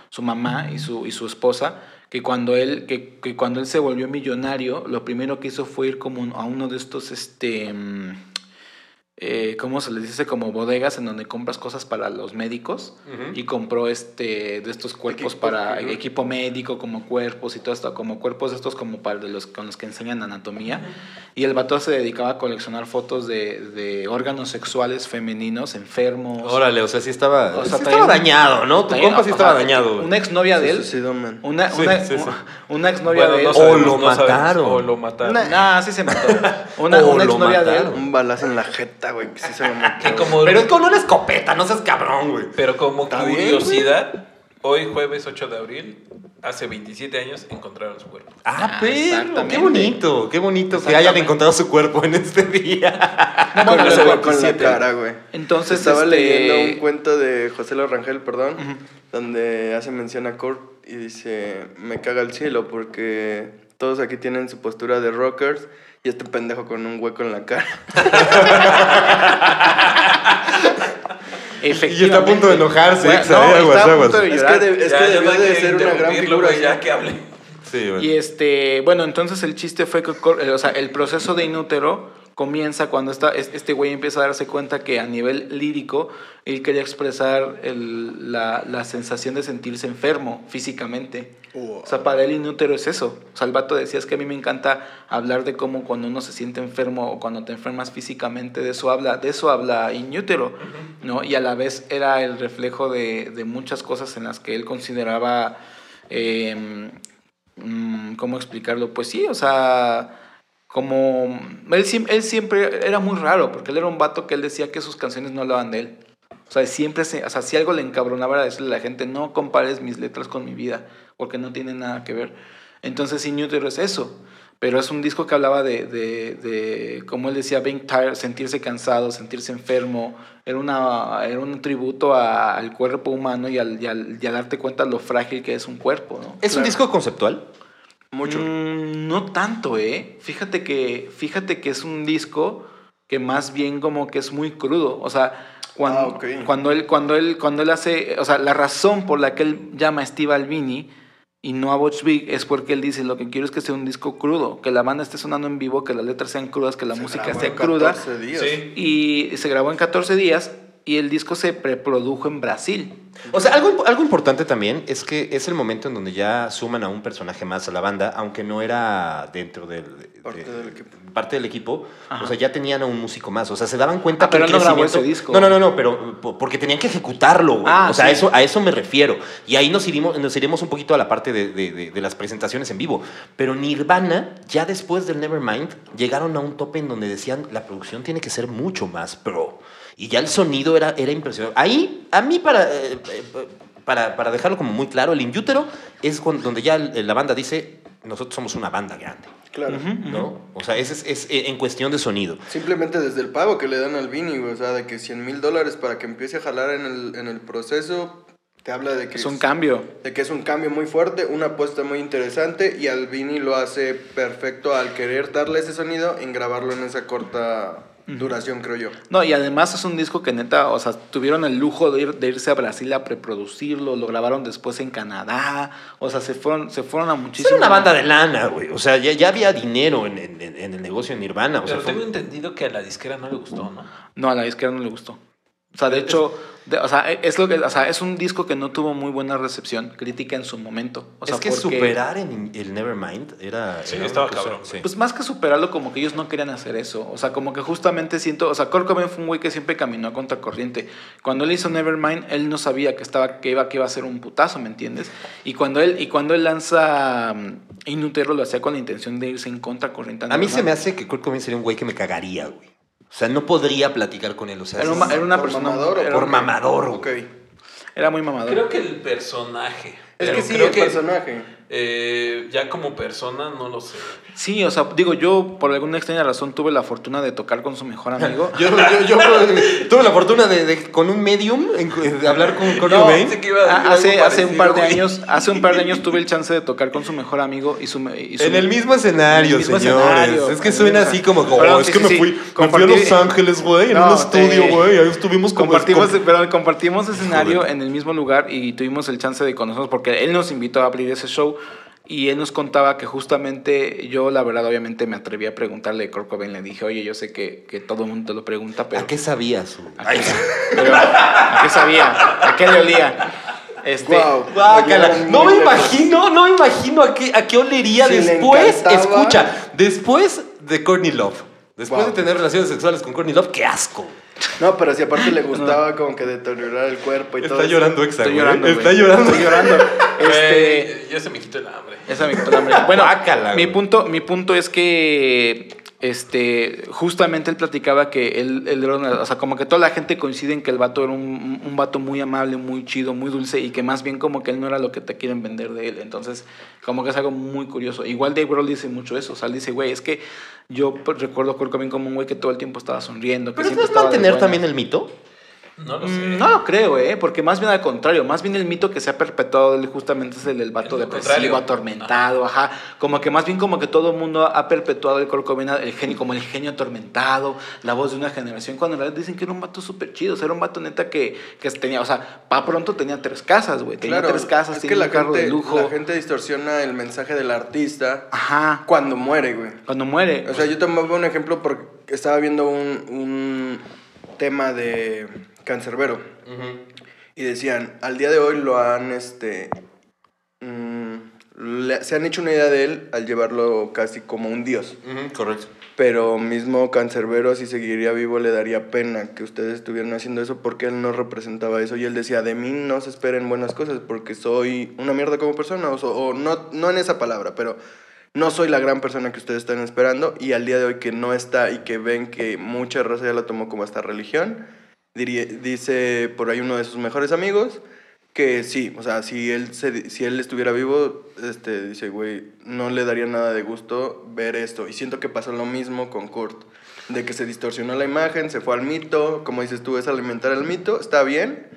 su mamá y su, y su esposa, que cuando, él, que, que cuando él se volvió millonario, lo primero que hizo fue ir como a uno de estos, este, mm, eh, ¿cómo se les dice? Como bodegas en donde compras cosas para los médicos Ujú. y compró este, de estos cuerpos Equipo para quirúrgico. equipo médico, como cuerpos y todo esto, como cuerpos de estos como para de los con los que enseñan anatomía. Y el vato se dedicaba a coleccionar fotos de, de órganos sexuales femeninos enfermos. Órale, o sea, sí estaba, O sea, sí estaba un- dañado, ¿no? Tu compa sí o estaba sea, dañado. güey. Una exnovia de él. man. Una, Sí, una, sí, sí. una exnovia Bueno, de no él. sabemos, lo no sabemos. mataron. O lo mataron. Nah, sí se mató. [laughs] Una, O una exnovia de él. Un balazo en la jeta, güey, que sí se lo mató. Que como, Pero es con una escopeta, no seas cabrón, güey. pero como Está bien, curiosidad, hoy jueves 8 de abril, hace 27 años, encontraron su cuerpo. Ah, Ah, pero exactamente. qué bonito, qué bonito que Exactamente. hayan encontrado su cuerpo en este día. [laughs] con, bueno, la, hace con la 27. cara, güey. Entonces, Estaba este, leyendo un cuento de José Lo Rangel, perdón, donde hace mención a Kurt y dice, me caga el cielo porque todos aquí tienen su postura de rockers y este pendejo con un hueco en la cara. [laughs] Y está a punto de enojarse, Bueno, no, eh, aguas, está a aguas. Es que, de- es Ya, que ya debió de ser una gran figura. ya que hable. Sí, güey. Y este, bueno, entonces el chiste fue que, o sea, el proceso de inútero comienza cuando está, es- este güey empieza a darse cuenta que a nivel lírico él quería expresar el- la, la sensación de sentirse enfermo físicamente. O sea, para él inútero es eso. O sea, el vato decía, es que a mí me encanta hablar de cómo cuando uno se siente enfermo o cuando te enfermas físicamente, de eso habla, de eso habla inútero, ¿no? Y a la vez era el reflejo de, de muchas cosas en las que él consideraba, eh, mm, ¿cómo explicarlo? Pues sí, o sea, como, él, él siempre era muy raro, porque él era un vato que él decía que sus canciones no hablaban de él. O sea, siempre, se, o sea, si algo le encabronaba era decirle a la gente, no compares mis letras con mi vida, porque no tienen nada que ver. Entonces, Newton es eso. Pero es un disco que hablaba de, de, de como él decía, being tired, sentirse cansado, sentirse enfermo. Era, una, era un tributo a- al cuerpo humano y al, y, al, y al darte cuenta lo frágil que es un cuerpo, ¿no? ¿Es un disco conceptual? Mucho. Mm, no tanto, ¿eh? Fíjate que, fíjate que es un disco que más bien como que es muy crudo. O sea, cuando, Ah, cuando, él, cuando, él, cuando él hace... O sea, la razón por la que él llama a Steve Albini y no a Butch Vig es porque él dice, lo que quiero es que sea un disco crudo, que la banda esté sonando en vivo, que las letras sean crudas, que la Se música sea cruda. 14 días. Sí. Y se grabó en 14 días y el disco se preprodujo en Brasil. O sea, algo, algo importante también es que es el momento en donde ya suman a un personaje más a la banda, aunque no era dentro del, Parte de- del equipo. parte del equipo. Ajá. O sea, ya tenían a un músico más. O sea, se daban cuenta Ah, que pero el él no grabó ese disco. No, no, no, no, pero po- porque tenían que ejecutarlo, güey. Ah, o sea, sí. a, eso, a eso me refiero. Y ahí nos iremos, nos iremos un poquito a la parte de, de- de- de las presentaciones en vivo. Pero Nirvana, ya después del Nevermind, llegaron a un tope en donde decían, la producción tiene que ser mucho más pro. Y ya el sonido era, era impresionante. Ahí, a mí, para, eh, eh, para, para dejarlo como muy claro, el Inútero es cuando, donde ya la banda dice, nosotros somos una banda grande. Claro. ¿no? O sea, ese es, es, eh, en cuestión de sonido. Simplemente desde el pago que le dan al Vini, o sea, de que 100 mil dólares para que empiece a jalar en el, en el proceso, te habla de que Es un cambio. de que es un cambio muy fuerte, una apuesta muy interesante y Albini lo hace perfecto al querer darle ese sonido en grabarlo en esa corta duración, creo yo. No, y además es un disco que neta, o sea, tuvieron el lujo de, ir, de irse a Brasil a preproducirlo, lo grabaron después en Canadá, o sea, se fueron, se fueron a muchísimas... una banda de lana, güey. O sea, ya, ya había dinero en, en- en el negocio de Nirvana. O sea, Pero fue- tengo entendido que a la disquera no le gustó, ¿no? No, a la izquierda no le gustó. O sea, de hecho, de- o, sea, es lo que, o sea, es un disco que no tuvo muy buena recepción crítica en su momento. O sea, es que porque- superar en el Nevermind era. Sí, era estaba cabrón. sí. Pues más que superarlo, como que ellos no querían hacer eso. O sea, como que justamente siento. O sea, Kurt Cobain fue un güey que siempre caminó a contracorriente. Cuando él hizo Nevermind, él no sabía que, estaba, que, iba, que iba a ser un putazo, ¿me entiendes? Y cuando él, y cuando él lanza um, Inutero, lo hacía con la intención de irse en contracorriente. a mí se me hace que Kurt Cobain sería un güey que me cagaría, güey. O sea, no podría platicar con él. O sea, Era, una- era una ¿Por persona. mamador era- por mamador. Ok. Era muy mamador. Creo que el personaje. Es que sí, creo el personaje. Eh, ya como persona, no lo sé. Sí, o sea, digo, yo por alguna extraña razón tuve la fortuna de tocar con su mejor amigo. [laughs] Yo, yo- yo, [laughs] tuve la fortuna de, de- con un medium en- de hablar con Kurt No, Cobain. pensé que iba a decir hace, algo hace un par de años, hace un par de años tuve el chance de tocar con su mejor amigo y su, y su- En el mismo escenario, en el mismo señores. escenario, es que suena así como, oh, Perdón, es sí, que sí, me, fui, me fui a Los Ángeles, güey, en No, un estudio, eh, güey. Ahí estuvimos como... compartimos, como- perdón, compartimos escenario Joder. en el mismo lugar y tuvimos el chance de conocernos porque él nos invitó a abrir ese show y él nos contaba que justamente yo, la verdad, obviamente me atreví a preguntarle a Kurt Cobain, le dije, oye, yo sé que, que todo el mundo te lo pregunta, pero... ¿A qué sabías? güey? ¿A qué, pero, ¿a qué sabía? ¿A qué le olía? Este, No me imagino, no me imagino a qué, a qué olería Si después. Escucha, después de Courtney Love. Después Wow. de tener relaciones sexuales con Courtney Love, qué asco. No, pero si aparte le [laughs] gustaba como que deteriorar el cuerpo y todo Está eso. llorando Exa, Estoy llorando, Está llorando. Estoy llorando. [laughs] Este, ya se me quitó el hambre. Esa me quitó el hambre. Bueno, Guácala, mi punto, mi punto es que este, justamente él platicaba que él, él o sea, como que toda la gente coincide en que el vato era un, un vato muy amable, muy chido, muy dulce y que más bien como que él no era lo que te quieren vender de él. Entonces, como que es algo muy curioso. Igual Dave Grohl dice mucho eso. O sea, él dice, güey, es que yo pues, recuerdo a Kurt Cobain como un güey que todo el tiempo estaba sonriendo. Que Pero siempre es mantener buenas". también el mito. No lo sé. Mm, No lo creo, ¿eh? Porque más bien al contrario, más bien el mito que se ha perpetuado de él justamente es el del vato depresivo, contrario. atormentado, ajá. Como que más bien como que todo el mundo ha perpetuado el Cobain, el genio, como el genio atormentado, la voz de una generación, cuando en realidad dicen que era un vato súper chido, o sea, era un vato neta que, que tenía, o sea, pa' pronto tenía tres casas, güey, tenía Claro, tres casas, es que tenía la un carro gente, de lujo. la gente distorsiona el mensaje del artista Ajá, cuando muere, güey. cuando muere. O sea, yo tomaba un ejemplo porque estaba viendo un, un tema de Cancerbero y decían, al día de hoy lo han, este, mm, le- se han hecho una idea de él al llevarlo casi como un dios. Ujú, correcto. Pero mismo Cancerbero, si seguiría vivo, le daría pena que ustedes estuvieran haciendo eso porque él no representaba eso. Y él decía, de mí no se esperen buenas cosas porque soy una mierda como persona. O, so- o no, no en esa palabra, pero no soy la gran persona que ustedes están esperando. Y al día de hoy que no está y que ven que mucha raza ya lo tomó como esta religión, diría- dice por ahí uno de sus mejores amigos que sí, o sea, si él, se- si él estuviera vivo, este, dice, güey, no le daría nada de gusto ver esto. Y siento que pasó lo mismo con Kurt, de que se distorsionó la imagen, se fue al mito, como dices tú, es alimentar el mito, está bien,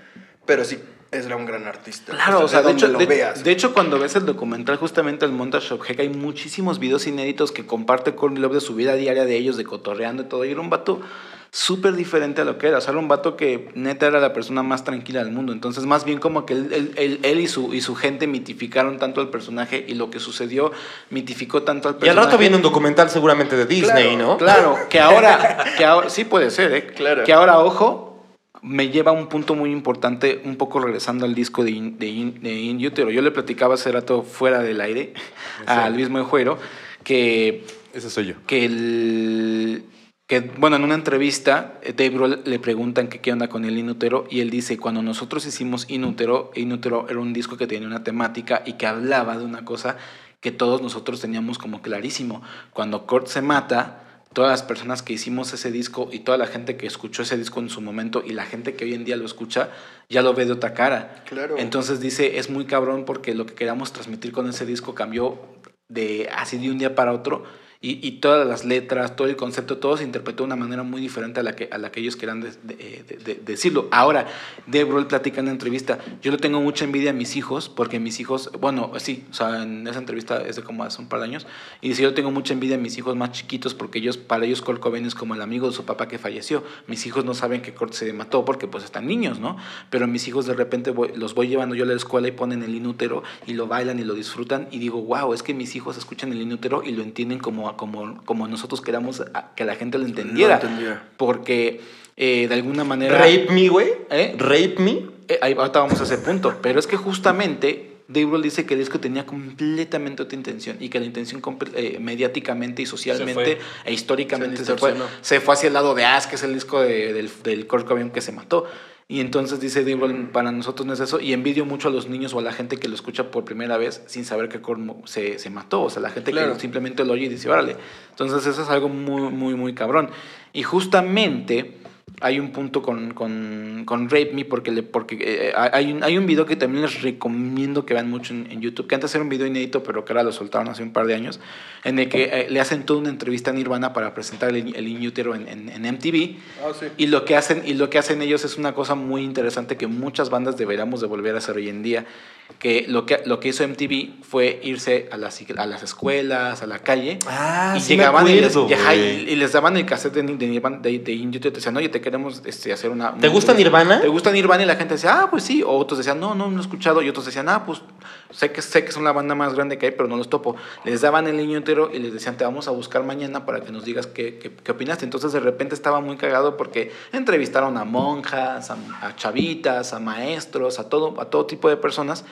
pero sí, era un gran artista. Claro, o sea, de hecho, lo de, veas. de hecho, cuando ves el documental, justamente el Montage of Heck, hay muchísimos videos inéditos que comparte Courtney Love de su vida diaria de ellos, de cotorreando y todo. Y era un vato súper diferente a lo que era. O sea, era un vato que neta era la persona más tranquila del mundo. Entonces, más bien como que él, él- él- él y, su, y su gente mitificaron tanto al personaje y lo que sucedió mitificó tanto al Y al personaje. rato viene un documental seguramente de Disney, Claro, ¿no? Claro, que ahora, que ahora, [laughs] sí puede ser, ¿eh? Claro. Que ahora, ojo, me lleva a un punto muy importante, un poco regresando al disco de In, de In- de In Utero. Yo le platicaba hace rato fuera del aire a Luis Moejuero que, Ese soy yo. que el... Que, bueno, en una entrevista, eh, Dave Grohl le preguntan que qué onda con el Inútero y él dice, cuando nosotros hicimos Inútero, Inútero era un disco que tenía una temática y que hablaba de una cosa que todos nosotros teníamos como clarísimo. Cuando Kurt se mata, todas las personas que hicimos ese disco y toda la gente que escuchó ese disco en su momento y la gente que hoy en día lo escucha, ya lo ve de otra cara. Claro. Entonces dice, es muy cabrón porque lo que queríamos transmitir con ese disco cambió de así de un día para otro y, y todas las letras, todo el concepto, todo se interpretó de una manera muy diferente a la que, a la que ellos querían de- de- de- de- decirlo. Ahora, Dave Grohl platica en la entrevista, yo le tengo mucha envidia a mis hijos, porque mis hijos, bueno, sí, o sea, en esa entrevista es de como hace un par de años, y dice, yo tengo mucha envidia a mis hijos más chiquitos, porque ellos, para ellos Kurt Cobain es como el amigo de su papá que falleció. Mis hijos no saben que Kurt se mató porque pues están niños, ¿no? Pero mis hijos de repente los voy llevando yo a la escuela y ponen el inútero y lo bailan y lo disfrutan y digo, wow, es que mis hijos escuchan el inútero y lo entienden como, como, como nosotros queramos a- que la gente lo entendiera. Porque eh, de alguna manera... Rape me, güey. ¿Eh? Rape me. Eh, ahí ahorita vamos a ese punto. Pero es que justamente Dave Grohl dice que el disco tenía completamente otra intención y que la intención eh, mediáticamente y socialmente e históricamente Se se, fue, se fue hacia el lado de As, que es el disco de- del, del Kurt Cobain que se mató. Y entonces dice Dave para nosotros no es eso. Y envidio mucho a los niños o a la gente que lo escucha por primera vez sin saber que mo- se, se mató. O sea, la gente Claro. que simplemente lo oye y dice, órale. Entonces eso es algo muy, muy, muy cabrón. Y justamente hay un punto con, con, con Rape Me porque, le, porque eh, hay, un, hay un video que también les recomiendo que vean mucho en, en YouTube, que antes era un video inédito, pero que ahora lo soltaron hace un par de años, en el que eh, le hacen toda una entrevista a Nirvana para presentar el, el Inútero en, en, en MTV. Ah, sí. Y lo, que hacen, y lo que hacen ellos es una cosa muy interesante que muchas bandas deberíamos de volver a hacer hoy en día. Que lo que, lo que hizo MTV fue irse a las, a las escuelas, a la calle, Ah, y sí llegaban y, les, acuerdo, y, ajá, y- y les daban el cassette de, de de, de In Utero, te decían, oye, te queremos este, hacer una... ¿Te gusta Nirvana? ¿Te gusta Nirvana? Y la gente decía, ah, pues sí. O otros decían, no, no, no he escuchado. Y otros decían, ah, pues sé que, sé que son la banda más grande que hay, pero no los topo. Les daban el niño entero y les decían, te vamos a buscar mañana para que nos digas qué, qué, qué opinaste. Entonces de repente estaba muy cagado porque entrevistaron a monjas, a, a chavitas, a maestros, a todo, a todo tipo de personas.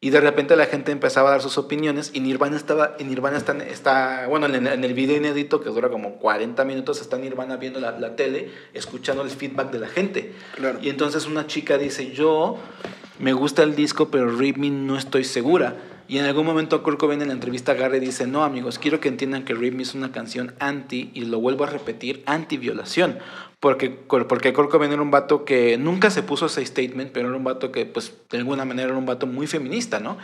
Y de repente la gente empezaba a dar sus opiniones y Nirvana estaba, y Nirvana está, está bueno, en, en el video inédito que dura como 40 minutos, está Nirvana viendo la, la tele, escuchando el feedback de la gente. Claro. Y entonces una chica dice, yo me gusta el disco, pero Me no estoy segura. Y en algún momento Kurt Cobain en la entrevista agarra y dice, no amigos, quiero que entiendan que Me es una canción anti, y lo vuelvo a repetir, anti-violación. Porque, porque Kurt Cobain era un vato que nunca se puso ese statement, pero era un vato que, pues, de alguna manera era un vato muy feminista, ¿no?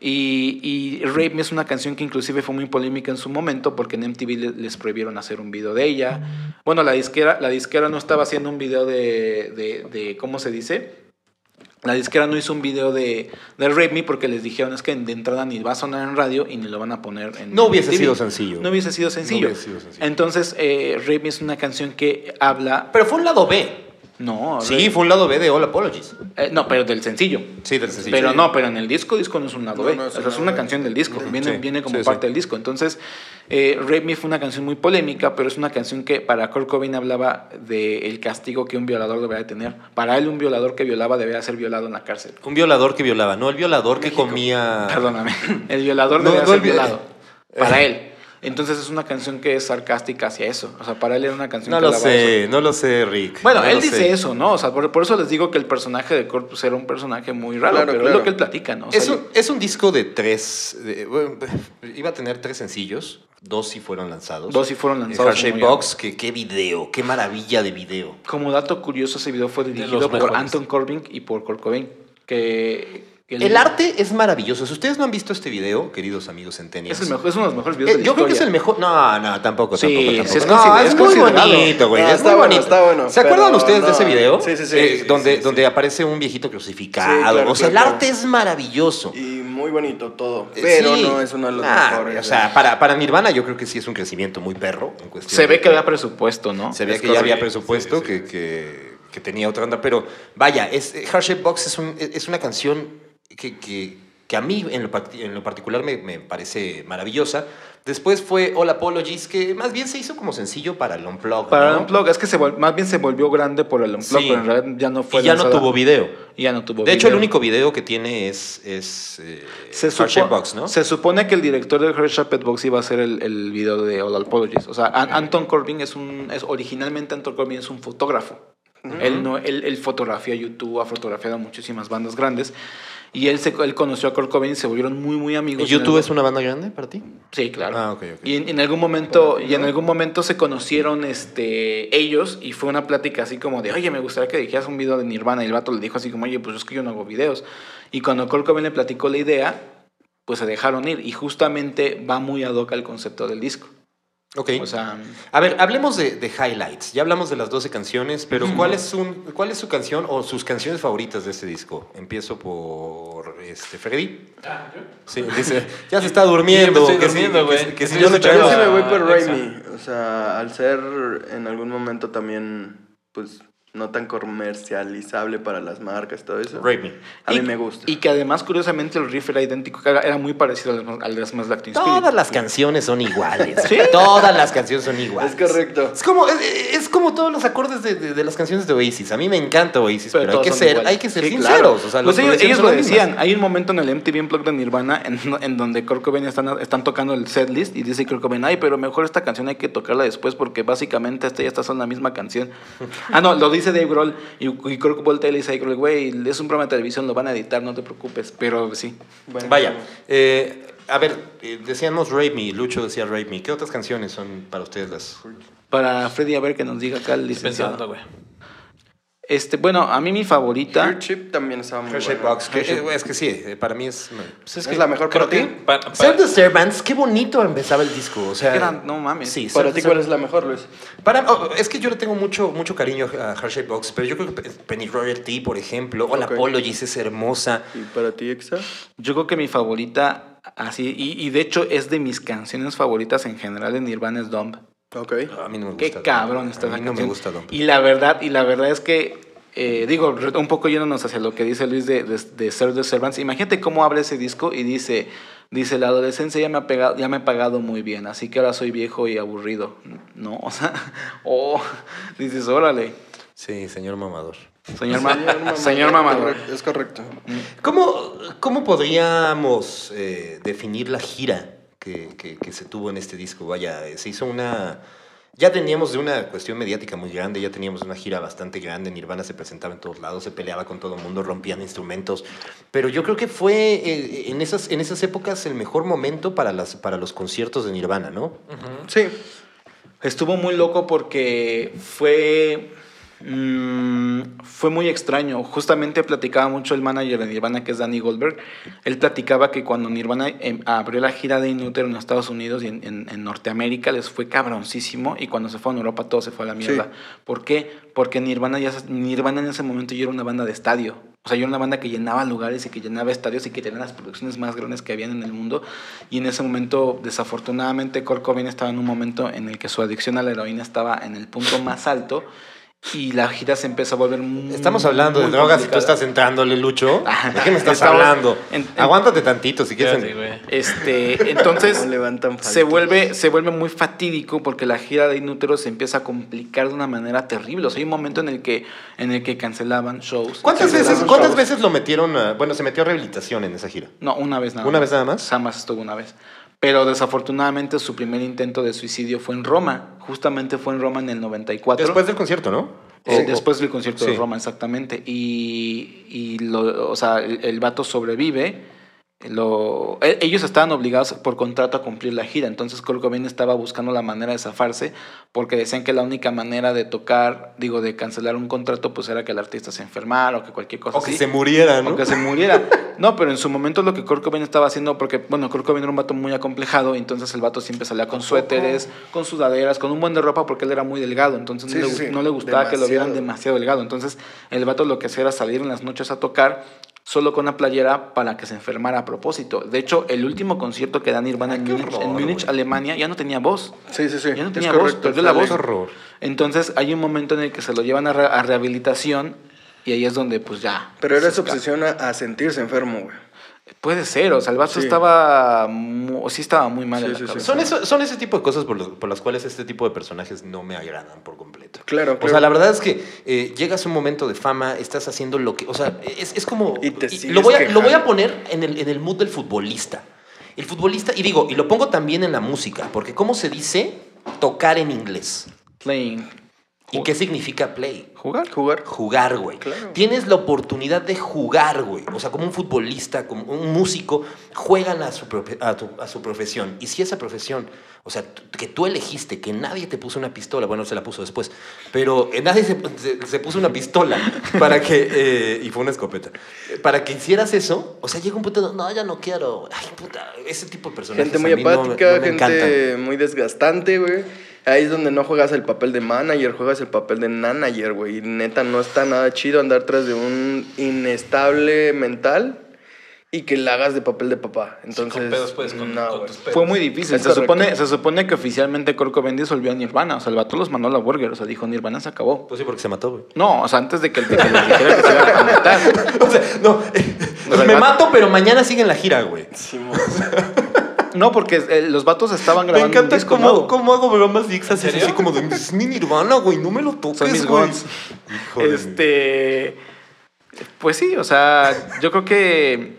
Y, y Rape Me es una canción que inclusive fue muy polémica en su momento porque en MTV le- les prohibieron hacer un video de ella. Bueno, la disquera, la disquera no estaba haciendo un video de, de, de ¿cómo se dice? La disquera no hizo un video de, de Rape Me porque les dijeron es que de entrada ni va a sonar en radio y ni lo van a poner en No hubiese sido sencillo. No hubiese sido sencillo. hubiese sido sencillo. Entonces, eh, Rape Me es una canción que habla... Pero fue un lado B. No, Sí, fue un lado B de All Apologies. eh, no, pero del sencillo. Sí, del sencillo. Pero Sí. no, pero en el disco, disco no es un lado No, B. no es o sea, un es una B. canción del disco. Viene, Sí, viene como sí, parte sí. del disco. Entonces, eh, Rape Me fue una canción muy polémica, pero es una canción que para Kurt Cobain hablaba del castigo que un violador debería de tener. Para él, un violador que violaba debería ser violado en la cárcel. Un violador que violaba, no el violador que comía. Perdóname. [laughs] El violador No, debería no ser el vi- violado. Para él. Entonces es una canción que es sarcástica hacia eso. O sea, para él era una canción No que lo sé, no lo sé, Rick. Bueno, No él dice sé. eso, ¿no? O sea, por, por eso les digo que el personaje de Kurt pues, era un personaje muy raro, Claro, pero es claro. lo que él platica, ¿no? O sea, Es un, yo- es un disco de tres. de- bueno, [laughs] iba a tener tres sencillos. Dos sí fueron lanzados. Dos sí fueron Eh, lanzados, Shape Box, que qué video, qué maravilla de video. Como dato curioso, ese video fue dirigido los por. Anton Corbin y por Kurt Cobain. Que, El arte es maravilloso. Si ustedes no han visto este video, queridos amigos centennials. es, el mejor, es uno de los mejores videos eh, de la yo creo que es el mejor. No, no, tampoco, Sí, tampoco, es no, es es muy bonito, güey. No, es está muy bueno, bonito. está bueno, ¿Se acuerdan ustedes de ese video? Sí, sí, sí, Eh, sí, donde, sí, donde sí. aparece un viejito crucificado. Sí, claro, o sea, el claro, arte es maravilloso. Y muy bonito todo. Eh, Pero sí. no es uno de los Ah, mejores. O sea, para, para Nirvana yo creo que sí es un crecimiento muy perro. En cuestión Se ve que había presupuesto, ¿no? Se Es que ya había presupuesto. Que, tenía otra onda. Pero vaya, es, Heart Shaped Box es, un- es una canción que, que, que a mí en lo, en lo particular me, me parece maravillosa. Después fue All Apologies, que más bien se hizo como sencillo para el Unplugged. Para ¿no? el Unplug, es que se más bien se volvió grande por el Unplug, Sí. pero en realidad ya no fue Y ya no lanzada. tuvo video. Y ya no tuvo De hecho, el video. único video que tiene es, es eh, se, supo- Box, ¿no? se supone que el director de Heart Shaped Box iba a hacer el, el video de All Apologies. O sea, An- Anton Corbin es un. Es, originalmente Anton Corbin es un fotógrafo. él, no, él, él fotografía YouTube, ha fotografiado a muchísimas bandas grandes. Y él, se, él conoció a Kurt Cobain y se volvieron muy, muy amigos. ¿YouTube es una banda grande para ti? Sí, claro. Ah, ok, ok. Y en, en algún momento, y en algún momento se conocieron este, ellos y fue una plática así como de, oye, me gustaría que dijeras un video de Nirvana. Y el vato le dijo así como, oye, pues es que yo no hago videos. Y cuando Kurt Cobain le platicó la idea, pues se dejaron ir. Y justamente va muy ad hoc al concepto del disco. Ok. O sea, A ver, hablemos de, de highlights. Ya hablamos de las 12 canciones, pero ¿cuál, es un, ¿cuál es su canción o sus canciones favoritas de este disco? Empiezo por este, Freddy. Sí, dice, ya se está durmiendo. Sí, que durmiendo, si- que si yo no Yo sí me voy por. Raimi. O sea, al ser en algún momento también, pues, no tan comercializable para las marcas, todo eso. Rape Me. A y, mí me gusta. Y que además, curiosamente, el riff era idéntico, que era, muy parecido al, de- al de Smash Lactin Spirit. Todas las canciones son iguales. Todas las canciones son iguales. Es correcto. Es como, es, es como todos los acordes de, de- de las canciones de Oasis. A mí me encanta Oasis, pero, hay, que ser, iguales. hay que ser Sí, sinceros. claro. O sea, Pues ellos, lo decían. Hay un momento en el MTV Unplugged de Nirvana en, en donde Kurt Cobain están, están tocando el setlist y dice Kurt Cobain, ay, pero mejor esta canción hay que tocarla después porque básicamente esta y esta son la misma canción. ah, no, lo dice Dave Grohl y, y Kurt voltea y le dice Dave Grohl, güey, es un programa de televisión, lo van a editar, no te preocupes. Pero sí. Bueno, Vaya, eh, a ver, eh, decíamos Rape Me, Lucho decía Rape Me. ¿Qué otras canciones son para ustedes las...? Para Freddy, a ver que nos diga acá el Estoy pensando, licenciado. güey. Este, bueno, a mí mi favorita... Your Chip también estaba muy buena. Box, que, eh, es que sí, eh, para mí es... Pues ¿Es la mejor para ti? pa- pa- Serve the Servants, qué bonito empezaba el disco. O sea, no mames. Sí, Para ti, ¿cuál es la mejor, Luis? Para, oh, es que yo le tengo mucho, mucho cariño a Heart Shaped Box, pero yo creo que Penny Royalty, por ejemplo, o la. Apologies es hermosa. ¿Y para ti, Exa? Yo creo que mi favorita, así, y, y de hecho es de mis canciones favoritas en general de Nirvana es Dumb. Ok. A mí no me gusta. Qué cabrón está A esa mí no me gusta Dump. Y la verdad, y la verdad es que, eh, digo, un poco yéndonos hacia lo que dice Luis de, de, de Serve the Servants. Imagínate cómo abre ese disco y dice, dice, la adolescencia ya me, ha pegado, ya me ha pagado muy bien, así que ahora soy viejo y aburrido. ¿No? [laughs] O sea, oh, dices, órale, Sí, señor mamador. señor, ma- mamador, señor mamador. Es correcto. ¿Cómo, cómo podríamos eh, definir la gira que, que- que se tuvo en este disco? Vaya, eh, se hizo una... Ya teníamos de una cuestión mediática muy grande, ya teníamos una gira bastante grande, Nirvana se presentaba en todos lados, se peleaba con todo el mundo, rompían instrumentos, pero yo creo que fue eh, en, esas, en esas épocas el mejor momento para, las, para los conciertos de Nirvana, ¿no? Sí. Estuvo muy loco porque fue. Mm, fue muy extraño. Justamente platicaba mucho el manager de Nirvana, que es Danny Goldberg. Él platicaba que cuando Nirvana em, abrió la gira de Inútero en Estados Unidos y en, en- en Norteamérica les fue cabroncísimo. Y cuando se fue a Europa todo se fue a la mierda. Sí. ¿Por qué? Porque Nirvana, ya, Nirvana en ese momento ya era una banda de estadio. O sea, ya era una banda que llenaba lugares y que llenaba estadios y que tenía las producciones más grandes que habían en el mundo. Y en ese momento, desafortunadamente, Kurt Cobain estaba en un momento en el que su adicción a la heroína estaba en el punto más alto y la gira se empezó a volver muy Estamos hablando de drogas y tú estás entrándole, Lucho. [laughs] ¿De qué me estás Estamos hablando? en- en- Aguántate tantito si quieres. Este, [laughs] entonces se vuelve, se vuelve muy fatídico porque la gira de Inútero se empieza a complicar de una manera terrible. O sea, hay un momento en el que, en el que cancelaban shows. ¿Cuántas Cancelaban veces, ¿cuántas shows. veces lo metieron? a- bueno, se metió a rehabilitación en esa gira. No, una vez nada ¿Una más. vez nada más? Jamás estuvo una vez. Pero desafortunadamente su primer intento de suicidio fue en Roma. Justamente fue en Roma en el 94. Después del concierto, ¿no? Eh, O- después del concierto sí. de Roma, exactamente. Y, y lo, o sea, el, el vato sobrevive. Lo, e- ellos estaban obligados por contrato a cumplir la gira, entonces Kurt Cobain estaba buscando la manera de zafarse porque decían que la única manera de tocar, digo, de cancelar un contrato, pues era que el artista se enfermara o que cualquier cosa O que se muriera, ¿no? O que se muriera. [laughs] No, pero en su momento lo que Kurt Cobain estaba haciendo, porque, bueno, Kurt Cobain era un vato muy acomplejado, entonces el vato siempre salía con suéteres, con sudaderas, con un buen de ropa, porque él era muy delgado, entonces Sí, no, le, sí, sí. no le gustaba que lo vieran demasiado delgado. Entonces el vato lo que hacía era salir en las noches a tocar solo con una playera para que se enfermara a propósito. De hecho, el último concierto que da Nirvana en qué Múnich, horror, en Múnich. Alemania, ya no tenía voz. Sí, sí, sí. Ya no Es tenía voz, correcto, perdió la voz. Horror. Entonces hay un momento en el que se lo llevan a, re- a rehabilitación y ahí es donde pues ya... Pero era su obsesión a, a sentirse enfermo, güey. Puede ser, o sea, el vato Sí. estaba... mu- sí estaba muy mal Sí, en la sí. Son, eso- son ese tipo de cosas por, los- por las cuales este tipo de personajes no me agradan por completo. Claro, O sea, la verdad es que eh, llegas a un momento de fama, estás haciendo lo que. O sea, es, es como. Y te y sigues lo, voy a, lo voy a poner en el, en el mood del futbolista. El futbolista, y digo, y lo pongo también en la música, porque ¿cómo se dice tocar en inglés? Playing. ¿Y qué significa play? ¿Jugar? Jugar. Jugar, güey. Claro. Tienes la oportunidad de jugar, güey. O sea, como un futbolista, como un músico, juegan a su, profe- a, tu- a su profesión. Y si esa profesión, o sea, que tú elegiste, que nadie te puso una pistola, bueno, se la puso después, pero eh, nadie se, se- se puso una pistola para que, [laughs] eh, y fue una escopeta, para que hicieras eso, o sea, llega un punto, de, no, ya no quiero, ay, puta, ese tipo de personajes Gente muy a mí no me- apática, no encantan. gente muy desgastante, güey. Ahí es donde no juegas el papel de manager, juegas el papel de nanager, güey. Y neta, no está nada chido andar tras de un inestable mental y que la hagas de papel de papá. Entonces, con pedos puedes, con, no, con güey. tus pedos. Fue muy difícil. Se supone, se supone que oficialmente Kurt Cobain disolvió a Nirvana. O sea, el vato los mandó a la burger. O sea, dijo Nirvana se acabó. Pues sí, porque se mató, güey. No, o sea, antes de que, de que les dijera que se iba a matar. [laughs] O sea, no, O sea, el me vato- mato, pero mañana siguen la gira, güey. [laughs] No, porque eh, los vatos estaban Me grabando un encanta disco cómo, nuevo. cómo hago bromas ¿En así serio? como de es mi nirvana, güey, no me lo toques, Son mis güey". Este. Pues sí, o sea, yo creo que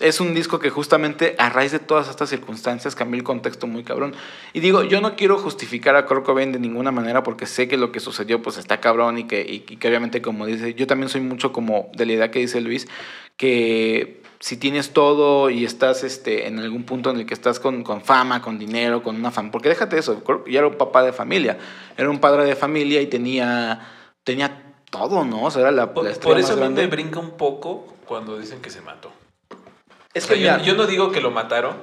es un disco que justamente a raíz de todas estas circunstancias cambió el contexto muy cabrón. Y digo, yo no quiero justificar a Kurt Cobain de ninguna manera porque sé que lo que sucedió pues está cabrón y que, y, y que obviamente como dice, yo también soy mucho como de la idea que dice Luis, que si tienes todo y estás este, en algún punto en el que estás con, con fama, con dinero, con una fama, porque déjate eso, ya era un papá de familia, era un padre de familia y tenía, tenía todo, ¿no? O sea, era la, Por, la estrella por eso más a mí grande. me brinca un poco cuando dicen que se mató. Es O sea, que yo, no digo que lo mataron,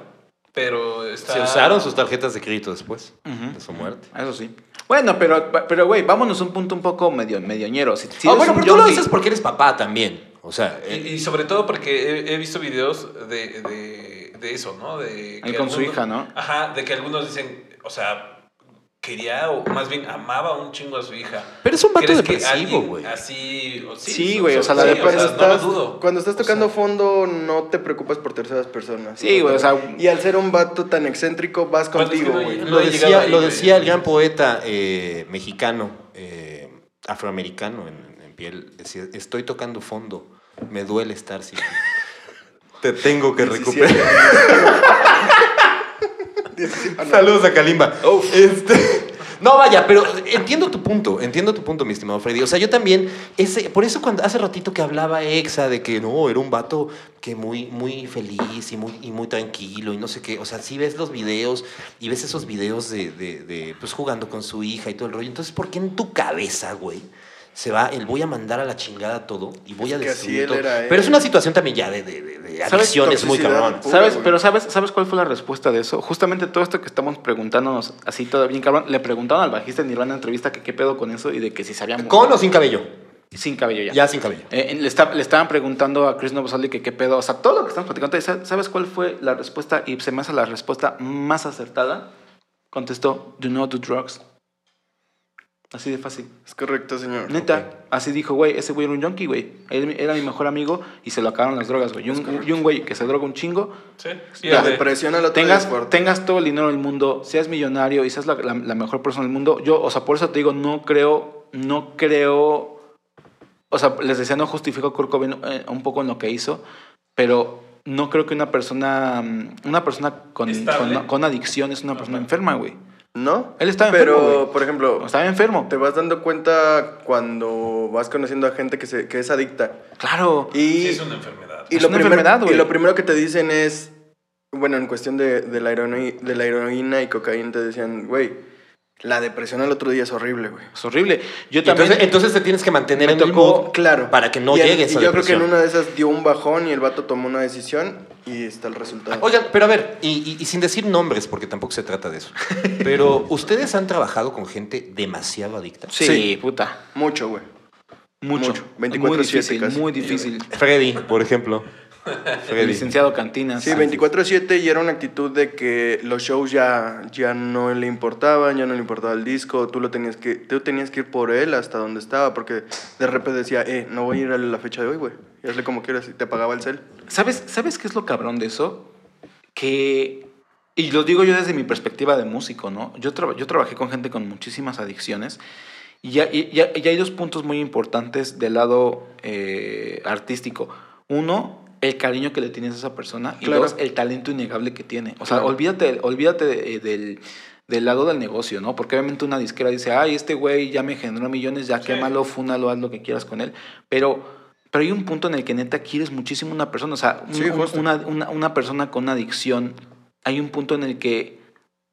pero está... Se usaron sus tarjetas de crédito después de su muerte. Eso sí. Bueno, pero, pero güey, vámonos a un punto un poco medio, medioñero. Si, si ah, bueno, pero tú lo dices porque eres papá también. O sea, Y, eh, y sobre todo porque he, he visto videos de, de, de eso, ¿no? De Él con su hija, ¿no? Ajá, de que algunos dicen, o sea, quería o más bien amaba un chingo a su hija. pero es un vato ¿Crees que depresivo, güey. Así, o- Sí, so- güey, o sea, la sí, de Sí, cuando cuando, no lo estás, dudo. cuando estás O tocando sea, fondo, no te preocupas por terceras personas. Sí, güey, o sea- Y al ser un vato tan excéntrico, vas que contigo, güey. no Lo decía, ahí, lo decía el gran poeta eh, mexicano, eh, afroamericano en, en piel. Decía, estoy tocando fondo, me duele estar sin ti. [laughs] Te tengo que 17 recuperar. años. [laughs] 17 años. Saludos a Kalimba. Este, No, vaya, pero entiendo tu punto, entiendo tu punto, mi estimado Freddy. O sea, yo también, ese, por eso cuando hace ratito que hablaba Exa de que no, era un vato que muy, muy feliz y muy, y muy tranquilo y no sé qué. O sea, si ves los videos y ves esos videos de, de, de, pues jugando con su hija y todo el rollo. Entonces, ¿por qué en tu cabeza, güey? Se va el voy a mandar a la chingada todo y voy Es a que así destruir él todo. era él. Pero es una situación también ya de, de, de, adicciones muy cabrón. pura, ¿Sabes? güey. Pero ¿sabes, ¿sabes cuál fue la respuesta de eso? Justamente todo esto que estamos preguntándonos así todo bien cabrón, le preguntaron al bajista en Nirvana en entrevista que qué pedo con eso y de que si sabíamos ¿Con o sin cabello? sin cabello ya. Ya sin cabello. Eh, le, está- le estaban preguntando a Chris Novoselic que qué pedo, o sea, todo lo que estamos platicando, ¿sabes- ¿sabes cuál fue la respuesta? Y se me hace la respuesta más acertada. Contestó, do not do drugs. Así de fácil. Es correcto, señor. Neta, así dijo, güey, ese güey era un junkie, güey. Él era mi mejor amigo y se lo acabaron las drogas, güey. Y un, y un güey que se droga un chingo, Sí. La Pierde. depresión al otro tengas, tengas todo el dinero del mundo, seas millonario y seas la, la- la mejor persona del mundo, yo, o sea, por eso te digo, no creo, no creo, o sea, les decía, no justifico a Kurt Cobain eh, un poco en lo que hizo, pero no creo que una persona, mm, una persona con, con adicción es una persona enferma, güey. ¿No? Él estaba Pero, enfermo, güey. por ejemplo, Estaba enfermo. te vas dando cuenta cuando vas conociendo a gente que, se, que es adicta. Claro. Y, Sí, es una enfermedad. y Es lo una primer- enfermedad, güey. Y lo primero que te dicen es, bueno, en cuestión de, de, la, heroína, de la heroína y cocaína, te decían, güey, la depresión al otro día es horrible, güey. Es horrible. Yo también... entonces, entonces te tienes que mantener en el claro. para que no y el- llegues y a yo creo que en depresión. una de esas dio un bajón y el vato tomó una decisión y está el resultado. Oigan, pero a ver, y, y- y sin decir nombres, porque tampoco se trata de eso, [laughs] pero ¿ustedes han trabajado con gente demasiado adicta? sí, Sí. puta. Mucho, güey. Mucho. Mucho. muy 24/7 difícil, casi. muy difícil. Freddy, por ejemplo. El licenciado Cantinas. Sí, 24-7 y era una actitud de que los shows ya, ya no le importaban, ya no le importaba el disco, tú, lo tenías que, tú tenías que ir por él hasta donde estaba, porque de repente decía, eh, no voy a ir a la fecha de hoy, güey, y hazle como quieras, y te pagaba el cel. ¿Sabes, ¿Sabes qué es lo cabrón de eso? Que, y lo digo yo desde mi perspectiva de músico, ¿no? Yo, traba- yo trabajé con gente con muchísimas adicciones y y y hay dos puntos muy importantes del lado eh, artístico. Uno, el cariño que le tienes a esa persona y Claro. dos, el talento innegable que tiene. O sea, Claro. olvídate, olvídate de- del, del lado del negocio, ¿no? Porque obviamente una disquera dice, ay, este güey ya me generó millones, ya Sí. quémalo, fúnalo, haz lo que quieras con él. Pero... Pero hay un punto en el que neta quieres muchísimo a una persona. O sea, un- Sí, un- justo. una, una, una persona con una adicción, hay un punto en el que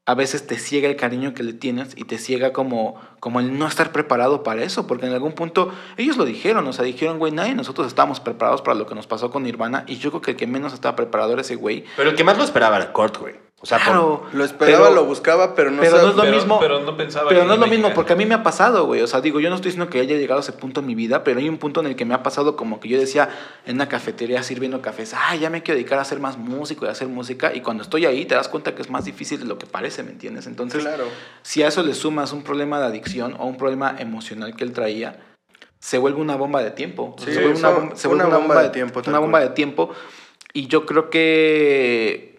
a veces te ciega el cariño que le tienes y te ciega como, como el no estar preparado para eso, porque en algún punto ellos lo dijeron, o sea, dijeron, güey, nadie nosotros estábamos preparados para lo que nos pasó con Nirvana y yo creo que el que menos estaba preparado era ese güey. Pero el que más lo esperaba era Kurt, güey. O sea, por- Claro, Lo esperaba, pero- lo buscaba, pero no pero sabe- no es lo pero, mismo. Pero no pensaba Pero no es lo mismo, llegar. porque a mí me ha pasado, güey. O sea, digo, yo no estoy diciendo que haya llegado a ese punto en mi vida, pero hay un punto en el que me ha pasado como que yo decía en una cafetería sirviendo cafés, ah, ya me quiero dedicar a ser más músico y a hacer música. Y cuando estoy ahí te das cuenta que es más difícil de lo que parece, ¿me entiendes? Entonces, Claro. si a eso le sumas un problema de adicción o un problema emocional que él traía, se vuelve una bomba de tiempo. Sí, se vuelve eso, bom- se fue vuelve una bomba de tiempo, Una bomba de tiempo. Y yo creo que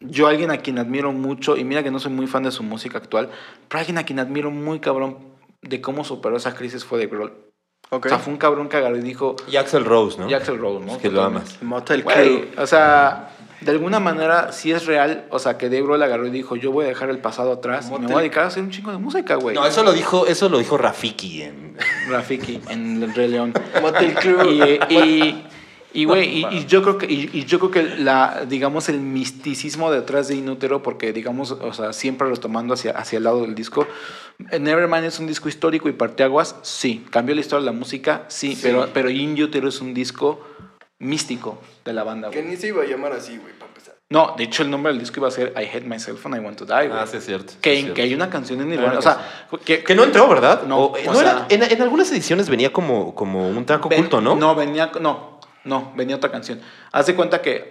yo alguien a quien admiro mucho, y mira que no soy muy fan de su música actual, pero alguien a quien admiro muy cabrón de cómo superó esa crisis fue de Grohl. O sea, fue un cabrón que agarró y dijo, Y Axel Rose, ¿no? y Axl Rose, ¿no? Es que lo amas. Motel Güey, Crew. o sea, de alguna manera sí es real, o sea, que Dave Grohl agarró y dijo, yo voy a dejar el pasado atrás y me voy a dedicar a hacer un chingo de música, güey. No, eso lo dijo, eso lo dijo Rafiki en... Rafiki en El Rey León. Motel Crew. Y, y, y, güey, y, y yo creo que, y, y yo creo que la, digamos, el misticismo detrás de Inútero, porque, digamos, o sea, siempre retomando hacia, hacia el lado del disco, eh, Nevermind es un disco histórico y parteaguas, sí. Cambió la historia de la música, sí, Pero, pero Inútero es un disco místico de la banda, Que ni se iba a llamar así, güey, para empezar. No, de hecho, el nombre del disco iba a ser I Hate Myself and I Want to Die, güey. Ah, sí, es cierto. que, sí es que hay una canción en Nirvana, o sea, que, Que no entró, ¿verdad? No, O- o no sea- era- en, en algunas ediciones venía como, como un track Ven- oculto, ¿no? No, venía, no, no, venía otra canción. Haz de cuenta que, eh,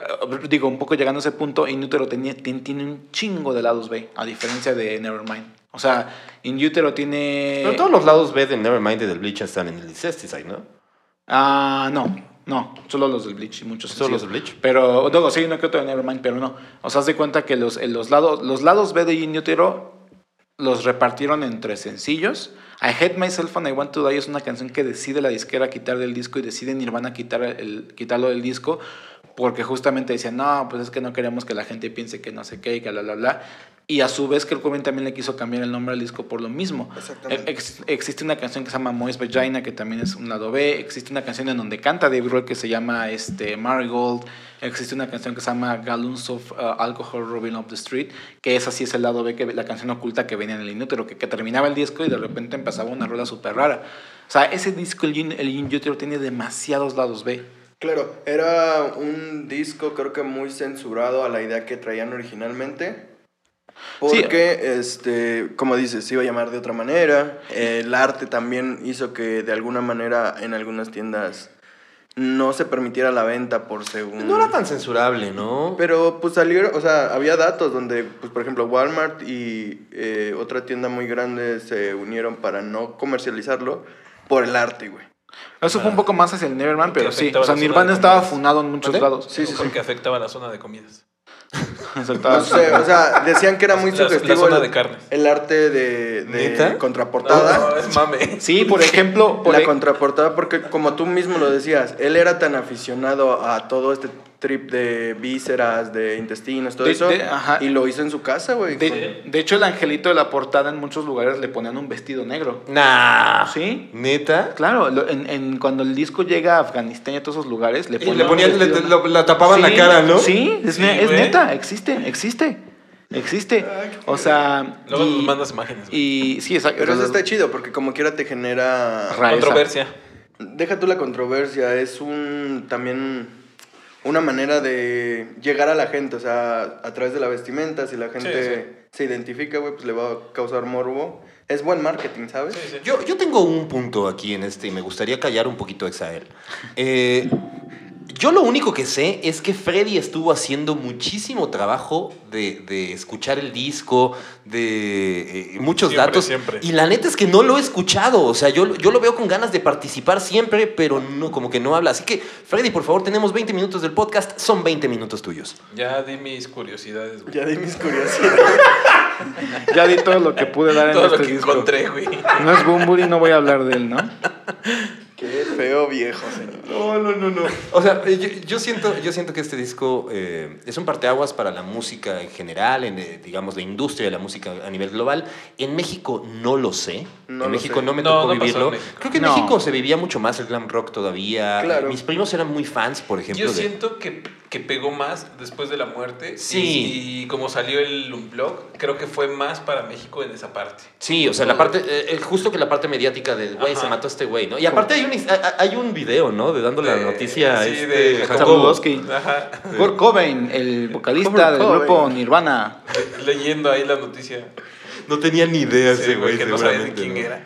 digo, un poco llegando a ese punto, Inútero tenía, tiene, tiene un chingo de lados B, a diferencia de Nevermind. O sea, Inútero tiene... Pero todos los lados B de Nevermind y del Bleach están en el Incesticide, ¿no? Ah, no, no, solo los del Bleach y muchos Solo los del Bleach. Pero, luego sí, no que otro de Nevermind, pero no. O sea, haz de cuenta que los, en los, lados, los lados B de Inútero los repartieron entre sencillos. I Hate Myself and I Want to Die es una canción que decide la disquera quitar del disco y decide Nirvana quitar el, quitarlo del disco porque justamente decían, no, pues es que no queremos que la gente piense que no sé qué y que bla, bla, bla. Y a su vez Kurt Cobain también le quiso cambiar el nombre al disco por lo mismo. Exactamente. Ex- existe una canción que se llama Moist Vagina, que también es un lado B. Existe una canción en donde canta David Roy que se llama este, Marigold. Existe una canción que se llama Gallons of uh, Alcohol Rubbing Up the Street, que esa sí es el lado B, que la canción oculta que venía en el inútero, que, que terminaba el disco y de repente empezaba una rueda súper rara. O sea, ese disco, el el inútero, tiene demasiados lados B. Claro, era un disco creo que muy censurado a la idea que traían originalmente. Porque, este, como dices, se iba a llamar de otra manera. El arte también hizo que de alguna manera en algunas tiendas no se permitiera la venta por según... No era tan censurable, ¿no? Pero pues salieron, o sea, había datos donde, pues por ejemplo, Walmart y eh, otra tienda muy grande se unieron para no comercializarlo por el arte, güey. Eso fue un poco más hacia el Neverman, pero sí. O sea, Nirvana estaba funado en muchos lados. Sí, sí, sí. Porque afectaba la zona de comidas. [laughs] No sé, o sea, decían que era muy La- la sugestivo zona el, de carnes. el arte de, de contraportada. No, es mame. Sí, por ejemplo, por la e- contraportada, porque como tú mismo lo decías, él era tan aficionado a todo este trip de vísceras, de intestinos, todo De- eso, de- ajá. y lo hizo en su casa, güey. de, de hecho, el angelito de la portada en muchos lugares le ponían un vestido negro. Nah. ¿Sí? ¿Neta? Claro, lo- en, en- cuando el disco llega a Afganistán y a todos esos lugares, le Y ponían, le ponían, le- lo- la tapaban la cara, ¿no? Sí, es, Sí, neta, existe, existe, existe. O sea, Luego y, nos mandas imágenes. y sí, exacto. Pero eso está chido, porque como quiera te genera... Ra- Controversia. Deja tú la controversia, es un también una manera de llegar a la gente, o sea, a través de la vestimenta, si la gente se identifica, güey, pues le va a causar morbo. Es buen marketing, ¿sabes? Sí, sí. Yo, yo tengo un punto aquí en este y me gustaría callar un poquito a Exael. Eh, yo lo único que sé es que Freddy estuvo haciendo muchísimo trabajo de, de escuchar el disco, de eh, muchos Siempre, datos. siempre. Y la neta es que no lo he escuchado. O sea, yo, yo lo veo con ganas de participar siempre, pero no, como que no habla. Así que, Freddy, por favor, tenemos 20 minutos del podcast. Son 20 minutos tuyos. Ya di mis curiosidades, güey. Ya di mis [laughs] curiosidades. Ya di todo lo que pude dar en Todo este lo que disco. encontré, güey. No es Bumburi, no voy a hablar de él, ¿no? [laughs] Qué feo viejo, señor. No, no, no, no. O sea, eh, yo, yo siento, yo siento que este disco eh, es un parteaguas para la música en general, en, eh, digamos, la industria de la música a nivel global. En México no lo sé. No en lo México sé. no me No, tocó no vivirlo. Creo que en No. México se vivía mucho más el glam rock todavía. Claro. Mis primos eran muy fans, por ejemplo. Yo de- siento que, que pegó más después de la muerte. Sí. Y, y como salió el Unplug, creo que fue más para México en esa parte. Sí, o sea, la parte, eh, eh, justo que la parte mediática de, güey, se mató este güey, ¿no? Y aparte hay un, hay- un video, ¿no? De dando la De- noticia a sí, este de Jacobo. Ajá. Kurt Cobain, el vocalista del grupo Nirvana. Leyendo ahí la noticia. No tenía ni idea Sí, ese güey, que no sabía de quién ¿no? era.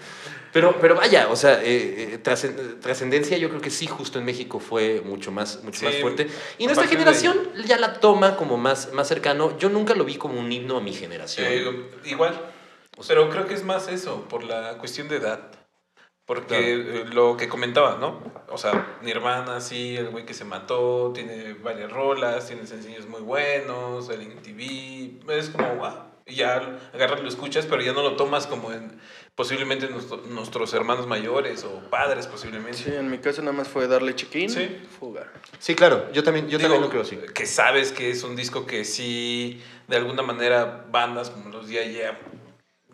Pero, pero vaya, o sea, eh, eh, trascen- trascendencia yo creo que sí, justo en México fue mucho más, mucho Sí, más fuerte. Y nuestra partir de generación ya la toma como más, más cercano. Yo nunca lo vi como un himno a mi generación. Eh, igual. Pero creo que es más eso, por la cuestión de edad. Porque eh, lo que comentaba, ¿no? O sea, Nirvana, sí, el güey que se mató, tiene varias rolas, tiene sencillos muy buenos, el MTV, es como, wow. Ya agarras, lo escuchas, pero ya no lo tomas como en posiblemente nuestro- nuestros hermanos mayores o padres, posiblemente. Sí, en mi caso nada más fue darle check-in, Sí. fuga. Sí, claro, yo también, yo Digo, también lo creo así. Que sabes que es un disco que sí, de alguna manera, bandas como los Día Ya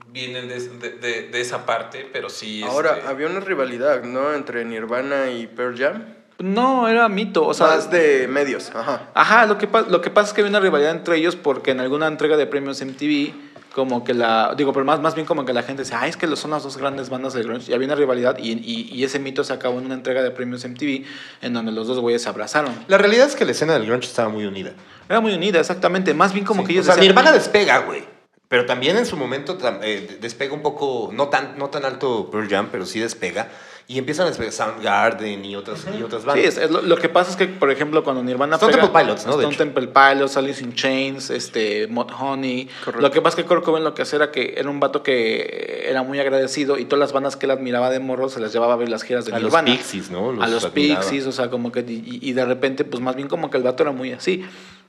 vienen de, de- de- de esa parte, pero sí. Ahora, este, había una rivalidad, ¿no? Entre Nirvana y Pearl Jam. No, era mito. O sea, Más de medios, ajá. Ajá, lo que, lo que pasa es que había una rivalidad entre ellos porque en alguna entrega de premios MTV, como que la. Digo, pero más, más bien como que la gente dice, ah, es que son las dos grandes bandas del grunge. Y había una rivalidad y, y- y ese mito se acabó en una entrega de premios MTV en donde los dos güeyes se abrazaron. La realidad es que la escena del grunge estaba muy unida. Era muy unida, exactamente. Más bien como que o ellos sea, decían, Nirvana despega, güey. Pero también en su momento eh, despega un poco, no tan, no tan alto Pearl Jam, pero sí despega. Y empiezan a despegar Soundgarden y otras, y otras Sí, bandas. es- es lo, lo que pasa es que, por ejemplo, cuando Nirvana Stone pega- Temple Pilots, ¿no? Stone. Temple Pilots, Alice in Chains, este, Mod Honey. Correcto. Lo que pasa es que Kurt Cobain lo que hacía era que era un vato que era muy agradecido y todas las bandas que él admiraba de morro se las llevaba a ver las giras de a los Nirvana. Pixies, ¿no? a los admiraba. Pixies, o sea, como que, y, y de repente, pues más bien como que el vato era muy así.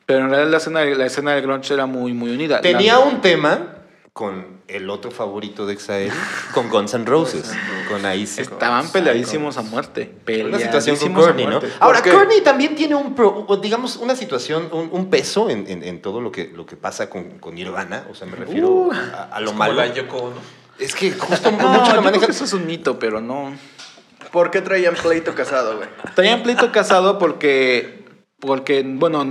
Pero en realidad la escena, la escena del grunge era muy, muy unida. Tenía La- un tema con el otro favorito de Exael, [laughs] con Guns N' Roses. con ahí. Estaban peleadísimos a muerte. Una situación con peleadísimos a Courtney, ¿no? muerte. Ahora? Courtney también tiene un, pro- digamos, una situación, un, un peso en, en- en todo lo que, lo que pasa con, con Nirvana. O sea, me refiero Uh, a, a lo Como malo. la Yoko Ono. Es que justo [laughs] No, mucho creo manejan. que eso es un mito, pero no. ¿Por qué traían pleito casado, güey? Traían pleito casado porque, porque bueno,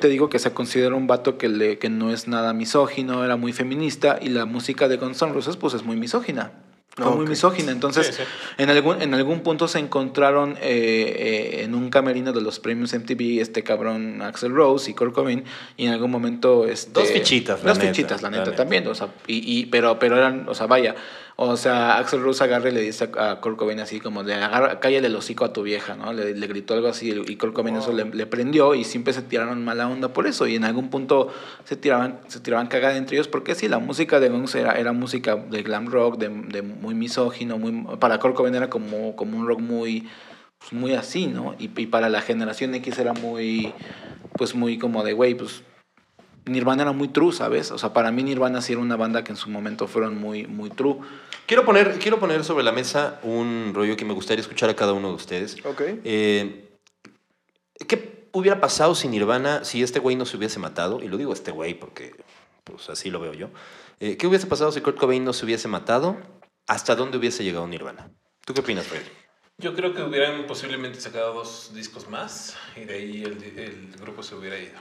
te digo que se considera un vato que, le, que no es nada misógino, era muy feminista y la música de Guns N' Roses pues es muy misógina. Fue muy misógina. Entonces, Sí, sí. En, algún, en algún punto se encontraron eh, eh, en un camerino de los premios MTV este cabrón Axel Rose y Kurt Cobain y en algún momento... Este, Dos fichitas, la Dos neta, fichitas, la la neta, neta. también. O sea, y, y- pero, pero eran, o sea, vaya. O sea, Axel Rose agarra y le dice a, Kurt Cobain así como de, agarra, cállale el hocico a tu vieja, ¿no? Le, le gritó algo así y Kurt Cobain eso le, le prendió y siempre se tiraron mala onda por eso. Y en algún punto se tiraban, se tiraban cagada entre ellos porque sí, la música de Guns era, era música de glam rock, de, de muy misógino, muy, para Kurt Cobain era como, como un rock muy, pues, muy así, ¿no? Y, y para la generación X era muy, pues muy como de, güey, pues Nirvana era muy true, ¿sabes? O sea, para mí Nirvana sí era una banda que en su momento fueron muy, muy true. Quiero poner, quiero poner sobre la mesa un rollo que me gustaría escuchar a cada uno de ustedes. Ok. Eh, ¿Qué hubiera pasado si Nirvana, si este güey no se hubiese matado? Y lo digo este güey porque pues así lo veo yo. Eh, ¿Qué hubiese pasado si Kurt Cobain no se hubiese matado? ¿Hasta dónde hubiese llegado Nirvana? ¿Tú qué opinas, Freddy? Yo creo que hubieran posiblemente sacado dos discos más y de ahí el, el grupo se hubiera ido.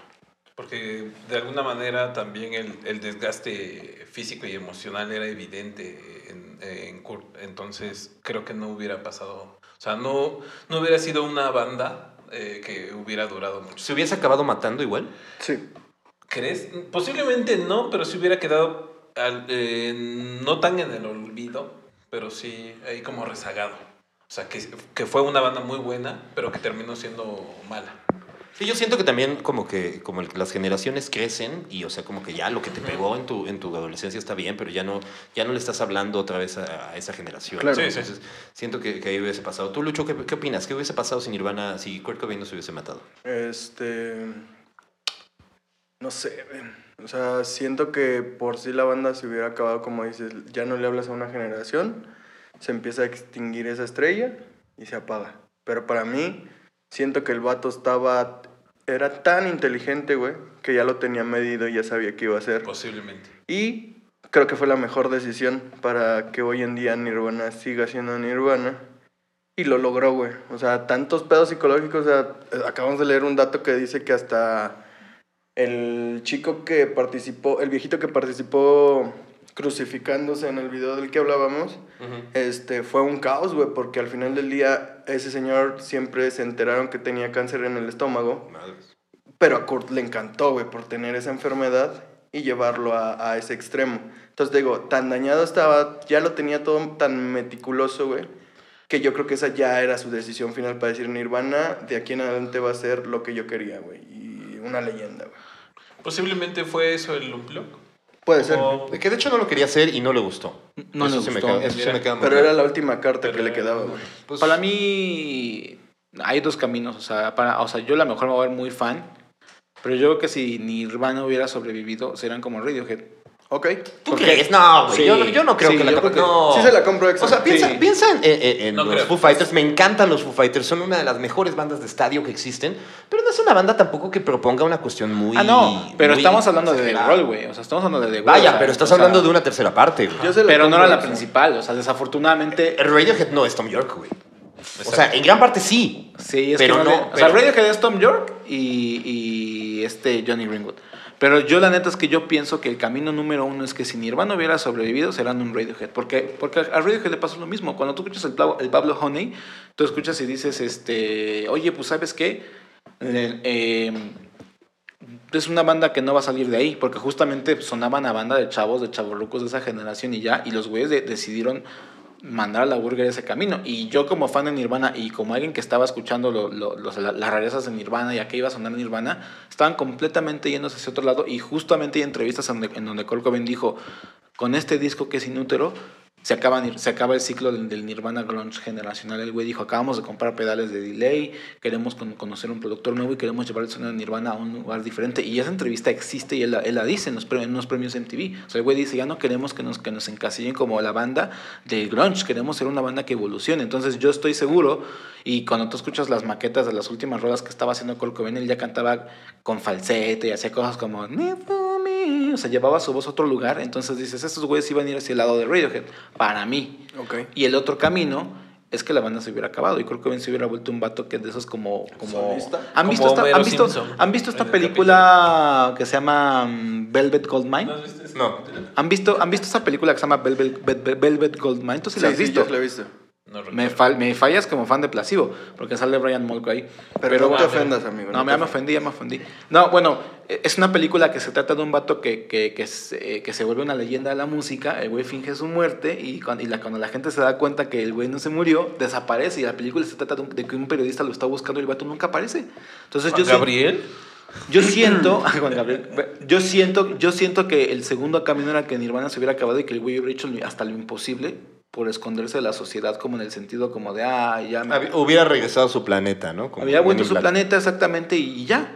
Porque de alguna manera también el, el desgaste físico y emocional era evidente en, en Kurt. Entonces creo que no hubiera pasado. O sea, no, no hubiera sido una banda eh, que hubiera durado mucho. ¿Se hubiese acabado matando igual? Sí. ¿Crees? Posiblemente no, pero si hubiera quedado al- eh, no tan en el olvido, pero sí ahí como rezagado. O sea, que, que fue una banda muy buena, pero que terminó siendo mala. Sí, yo siento que también como que como las generaciones crecen y o sea como que ya lo que te pegó en tu en tu adolescencia está bien, pero ya no ya no le estás hablando otra vez a, a esa generación. Claro. Sí, sí. Entonces, siento que, que ahí hubiese pasado. Tú Lucho, ¿qué, qué opinas? ¿Qué hubiese pasado si Nirvana si Kurt Cobain no se hubiese matado? Este. No sé. O sea, siento que por sí la banda se hubiera acabado, como dices, ya no le hablas a una generación, se empieza a extinguir esa estrella y se apaga. Pero para mí, siento que el vato estaba. Era tan inteligente, güey, que ya lo tenía medido y ya sabía qué iba a hacer. Posiblemente. Y creo que fue la mejor decisión para que hoy en día Nirvana siga siendo Nirvana. Y lo logró, güey. O sea, tantos pedos psicológicos. O sea, acabamos de leer un dato que dice que hasta el chico que participó, el viejito que participó crucificándose en el video del que hablábamos, este, fue un caos, güey, porque al final del día ese señor siempre se enteraron que tenía cáncer en el estómago. Madres. Pero a Kurt le encantó, güey, por tener esa enfermedad y llevarlo a, a ese extremo. Entonces, digo, tan dañado estaba, ya lo tenía todo tan meticuloso, güey, que yo creo que esa ya era su decisión final para decir Nirvana, de aquí en adelante va a ser lo que yo quería, güey. Y una leyenda, güey. Posiblemente fue eso el Unplug. Puede ser. O- Que de hecho no lo quería hacer y no le gustó. No eso le sí me queda- eso sí Mira. me queda muy Pero claro. era la última carta que le quedaba, güey. Pues, Para mí hay dos caminos, o sea, para, o sea, yo a lo mejor me voy a ver muy fan, pero yo creo que si Nirvana hubiera sobrevivido, serían como Radiohead. Ok. ¿Tú crees? No, güey. Sí, yo, yo no creo sí, que la creo que- no. Sí se la compro extra. O sea, piensa, Sí. piensa en, en- en No los creo. Foo Fighters. Me encantan los Foo Fighters. Son una de las mejores bandas de estadio que existen. Pero no es una banda tampoco que proponga una cuestión muy. ah, no, pero muy estamos hablando de The. Roll, güey. O sea, estamos hablando de The Roll. Vaya, o sea, pero estás o sea, hablando de una tercera parte, güey. Pero no era la principal, o sea, desafortunadamente. El Radiohead no es Tom York, güey. O sea, en gran parte sí. Sí, es pero que no, no. le- O sea, pero- Radiohead es Tom York y, y este Johnny Greenwood. Pero yo la neta es que yo pienso que el camino número uno es que si Nirvana hubiera sobrevivido, serán un Radiohead. Porque, porque a Radiohead le pasó lo mismo. Cuando tú escuchas el, el Pablo Honey, tú escuchas y dices, este, oye, pues ¿sabes qué? Eh, eh, es una banda que no va a salir de ahí, porque justamente sonaban a banda de chavos, de chavorrucos de esa generación y ya, y los güeyes de- decidieron mandar a la burger ese camino. Y yo como fan de Nirvana y como alguien que estaba escuchando las rarezas de Nirvana y a qué iba a sonar Nirvana, estaban completamente yéndose hacia otro lado y justamente hay entrevistas en donde, en donde dijo, con este disco que es inútero, Se acaba, se acaba el ciclo del, Nirvana Grunge generacional. El güey dijo, acabamos de comprar pedales de delay, queremos con- conocer un productor nuevo y queremos llevar el sonido de Nirvana a un lugar diferente. Y esa entrevista existe y él, él la dice en los, en unos premios MTV. O sea, el güey dice, ya no queremos que nos, que nos encasillen como la banda de grunge, queremos ser una banda que evolucione. Entonces yo estoy seguro, y cuando tú escuchas las maquetas de las últimas rolas que estaba haciendo Kurt él ya cantaba con falsete y hacía cosas como... O sea, llevaba su voz a otro lugar. Entonces dices, estos güeyes iban a ir hacia el lado de Radiohead. Para mí. Y el otro camino es que la banda se hubiera acabado y Kurt Cobain se hubiera vuelto un vato que de esos como... como. ¿Han, Como visto esta, ¿han, visto, Simpson ¿Han visto esta película que se llama mm, Velvet Goldmine? ¿No has visto ese No. ¿Han visto, ¿Han visto esa película que se llama Velvet, Velvet, Velvet Goldmine? ¿Tú sí, la has visto? yo la he visto. No me, recuerdo. fal- me fallas como fan de Placebo, porque sale Brian Molko ahí. Pero, no te bueno, ofendas, amigo. no, te ya me ofendí, ya me ofendí. No, bueno, eh, es una película que se trata de un vato que, que, que, se, eh, que se vuelve una leyenda de la música, el güey finge su muerte y, cuando, y la, cuando la gente se da cuenta que el güey no se murió, desaparece y la película se trata de, un- de que un periodista lo está buscando y el vato nunca aparece. Entonces yo, Juan Gabriel. yo siento, [laughs] Juan Gabriel, yo siento, yo siento que el segundo camino era que Nirvana se hubiera acabado y que el güey hubiera hecho hasta lo imposible por esconderse de la sociedad como en el sentido como de, ah, ya me... Hubiera regresado a su planeta, ¿no? Como Había vuelto in su planeta exactamente y, ya.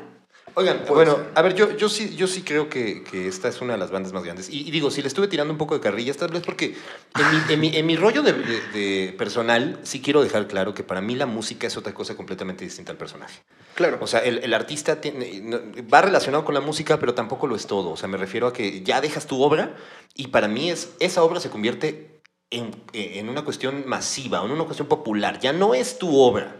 Oigan, Puede bueno, a ver, yo, yo, sí, yo sí creo que, que esta es una de las bandas más grandes. Y, y digo, si le estuve tirando un poco de carrilla, esta vez porque en mi, en mi, en mi rollo de, de- de personal, sí quiero dejar claro que para mí la música es otra cosa completamente distinta al personaje. Claro. O sea, el, el artista tiene- va relacionado con la música, pero tampoco lo es todo. O sea, me refiero a que ya dejas tu obra y para mí es, esa obra se convierte en, en una cuestión masiva, en una cuestión popular. Ya no es tu obra.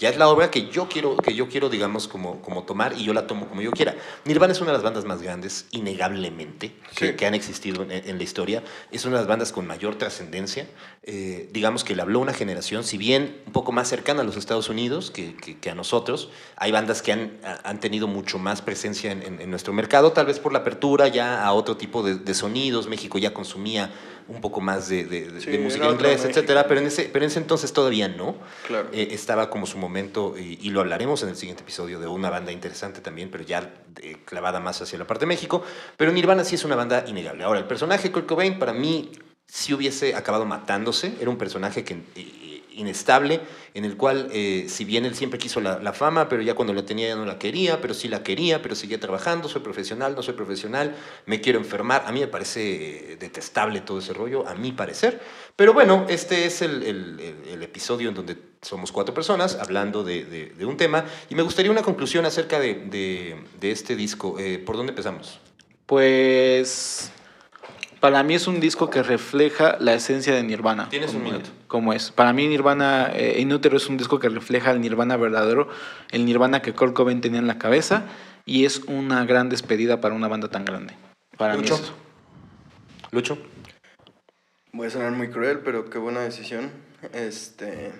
Ya es la obra que yo quiero, que yo quiero digamos, como, como tomar y yo la tomo como yo quiera. Nirvana es una de las bandas más grandes, innegablemente, que, Sí. que han existido en, en la historia. Es una de las bandas con mayor trascendencia. Eh, digamos que le habló a una generación, si bien un poco más cercana a los Estados Unidos que, que- que a nosotros. Hay bandas que han, han tenido mucho más presencia en, en- en nuestro mercado, tal vez por la apertura ya a otro tipo de, de sonidos. México ya consumía un poco más de, de- de- Sí, de música en inglés, etcétera, pero en ese, pero en ese entonces todavía no. Claro. Eh, estaba como su momento, y, y lo hablaremos en el siguiente episodio, de una banda interesante también, pero ya eh, clavada más hacia la parte de México. Pero Nirvana sí es una banda innegable. Ahora, el personaje Kurt Cobain, para mí, sí hubiese acabado matándose. Era un personaje que, eh, inestable, en el cual, eh, si bien él siempre quiso la, fama, pero ya cuando la tenía ya no la quería, pero sí la quería, pero seguía trabajando, soy profesional, no soy profesional, me quiero enfermar. A mí me parece eh, detestable todo ese rollo, a mi parecer. Pero bueno, este es el, episodio en donde somos cuatro personas hablando de, un tema y me gustaría una conclusión acerca de este disco. Eh, ¿Por dónde empezamos? Pues para mí es un disco que refleja la esencia de Nirvana. Tienes un como- minuto. Como es. Para mí Nirvana, eh, Inútero es un disco que refleja el Nirvana verdadero, el Nirvana que Kurt Cobain tenía en la cabeza y es una gran despedida para una banda tan grande. Para mí Lucho. es eso. Lucho. Voy a sonar muy cruel, pero qué buena decisión. Este.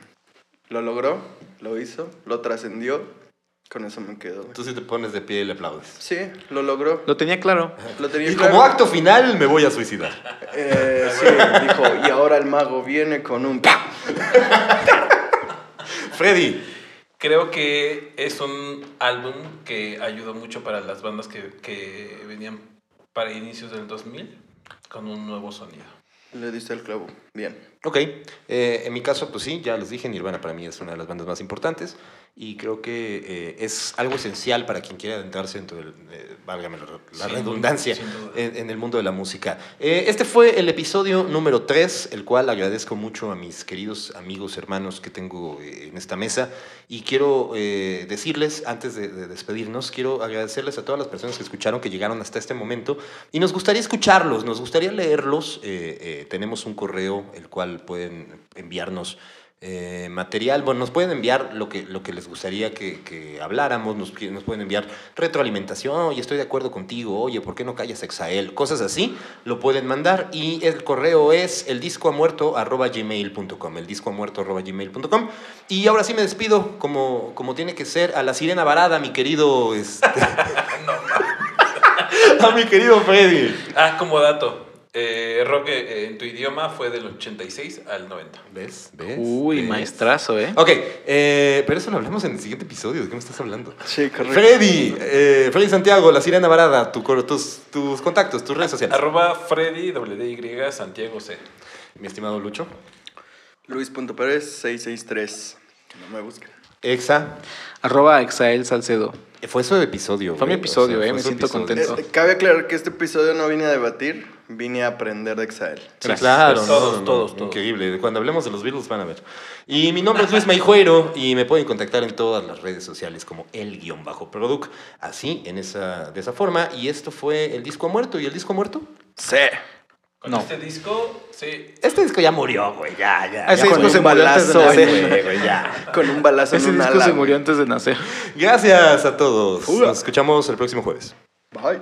Lo logró, lo hizo, lo trascendió. Con eso me quedo. Tú sí te pones de pie y le aplaudes. Sí, lo logró. Lo tenía claro. Lo tenía Y claro. como acto final me voy a suicidar. Eh, sí, dijo, y ahora el mago viene con un... Freddy. Creo que es un álbum que ayudó mucho para las bandas que, que venían para inicios del 2000 con un nuevo sonido. Le diste el clavo. Bien. Ok, eh, en mi caso, pues sí, ya les dije, Nirvana para mí es una de las bandas más importantes y creo que eh, es algo esencial para quien quiera adentrarse dentro del, eh, válgame la, la Sin redundancia, en, en el mundo de la música. Eh, este fue el episodio número 3, el cual agradezco mucho a mis queridos amigos, hermanos que tengo eh, en esta mesa y quiero eh, decirles, antes de, de despedirnos, quiero agradecerles a todas las personas que escucharon, que llegaron hasta este momento y nos gustaría escucharlos, nos gustaría leerlos. eh, eh, tenemos un correo, el cual pueden enviarnos eh, material. Bueno, nos pueden enviar lo que, lo que les gustaría que, que habláramos, nos, pueden enviar retroalimentación, oye, estoy de acuerdo contigo, oye, ¿por qué no callas Exael? Cosas así, lo pueden mandar y el correo es el disco muerto gmail.com, el disco muerto gmail.com. Y ahora sí me despido, como, como tiene que ser, a la sirena varada, mi querido... Este, [laughs] [laughs] a mi querido Freddy. Ah, como dato, eh, rock eh, en tu idioma fue del 86 al 90. ¿Ves? ¿Ves? Uy, ¿Ves? maestrazo, ¿eh? Ok, eh, pero eso lo hablamos en el siguiente episodio. ¿De qué me estás hablando? Sí, correcto. Freddy, eh, Freddy Santiago, La Sirena Varada, tu, tus, tus contactos, tus redes sociales. Arroba Freddy WDY Santiago C. Mi estimado Lucho. Luis.pérez 663. No me busquen. Exa. Arroba Exael Salcedo. Fue su episodio. Fue mi episodio, eh, fue me siento episodio. contento. Eh, cabe aclarar que este episodio no vine a debatir, vine a aprender de Exael. Sí, claro. Todos, no, no, todos, todos. Increíble. Cuando hablemos de los Beatles van a ver. Y mi nombre es Luis Maijuero y me pueden contactar en todas las redes sociales como el guion bajo product. Así, en esa, de esa forma. Y esto fue el disco muerto. ¿Y el disco muerto? Sí. Con No. este disco, sí. Este disco ya murió, güey. Ya, ya. Ah, ese ya disco con se un murió antes de balazo, nacer. güey, ya. [laughs] Con un balazo Ese en un disco ala. se murió antes de nacer. Gracias a todos. Ura. Nos escuchamos el próximo jueves. Bye.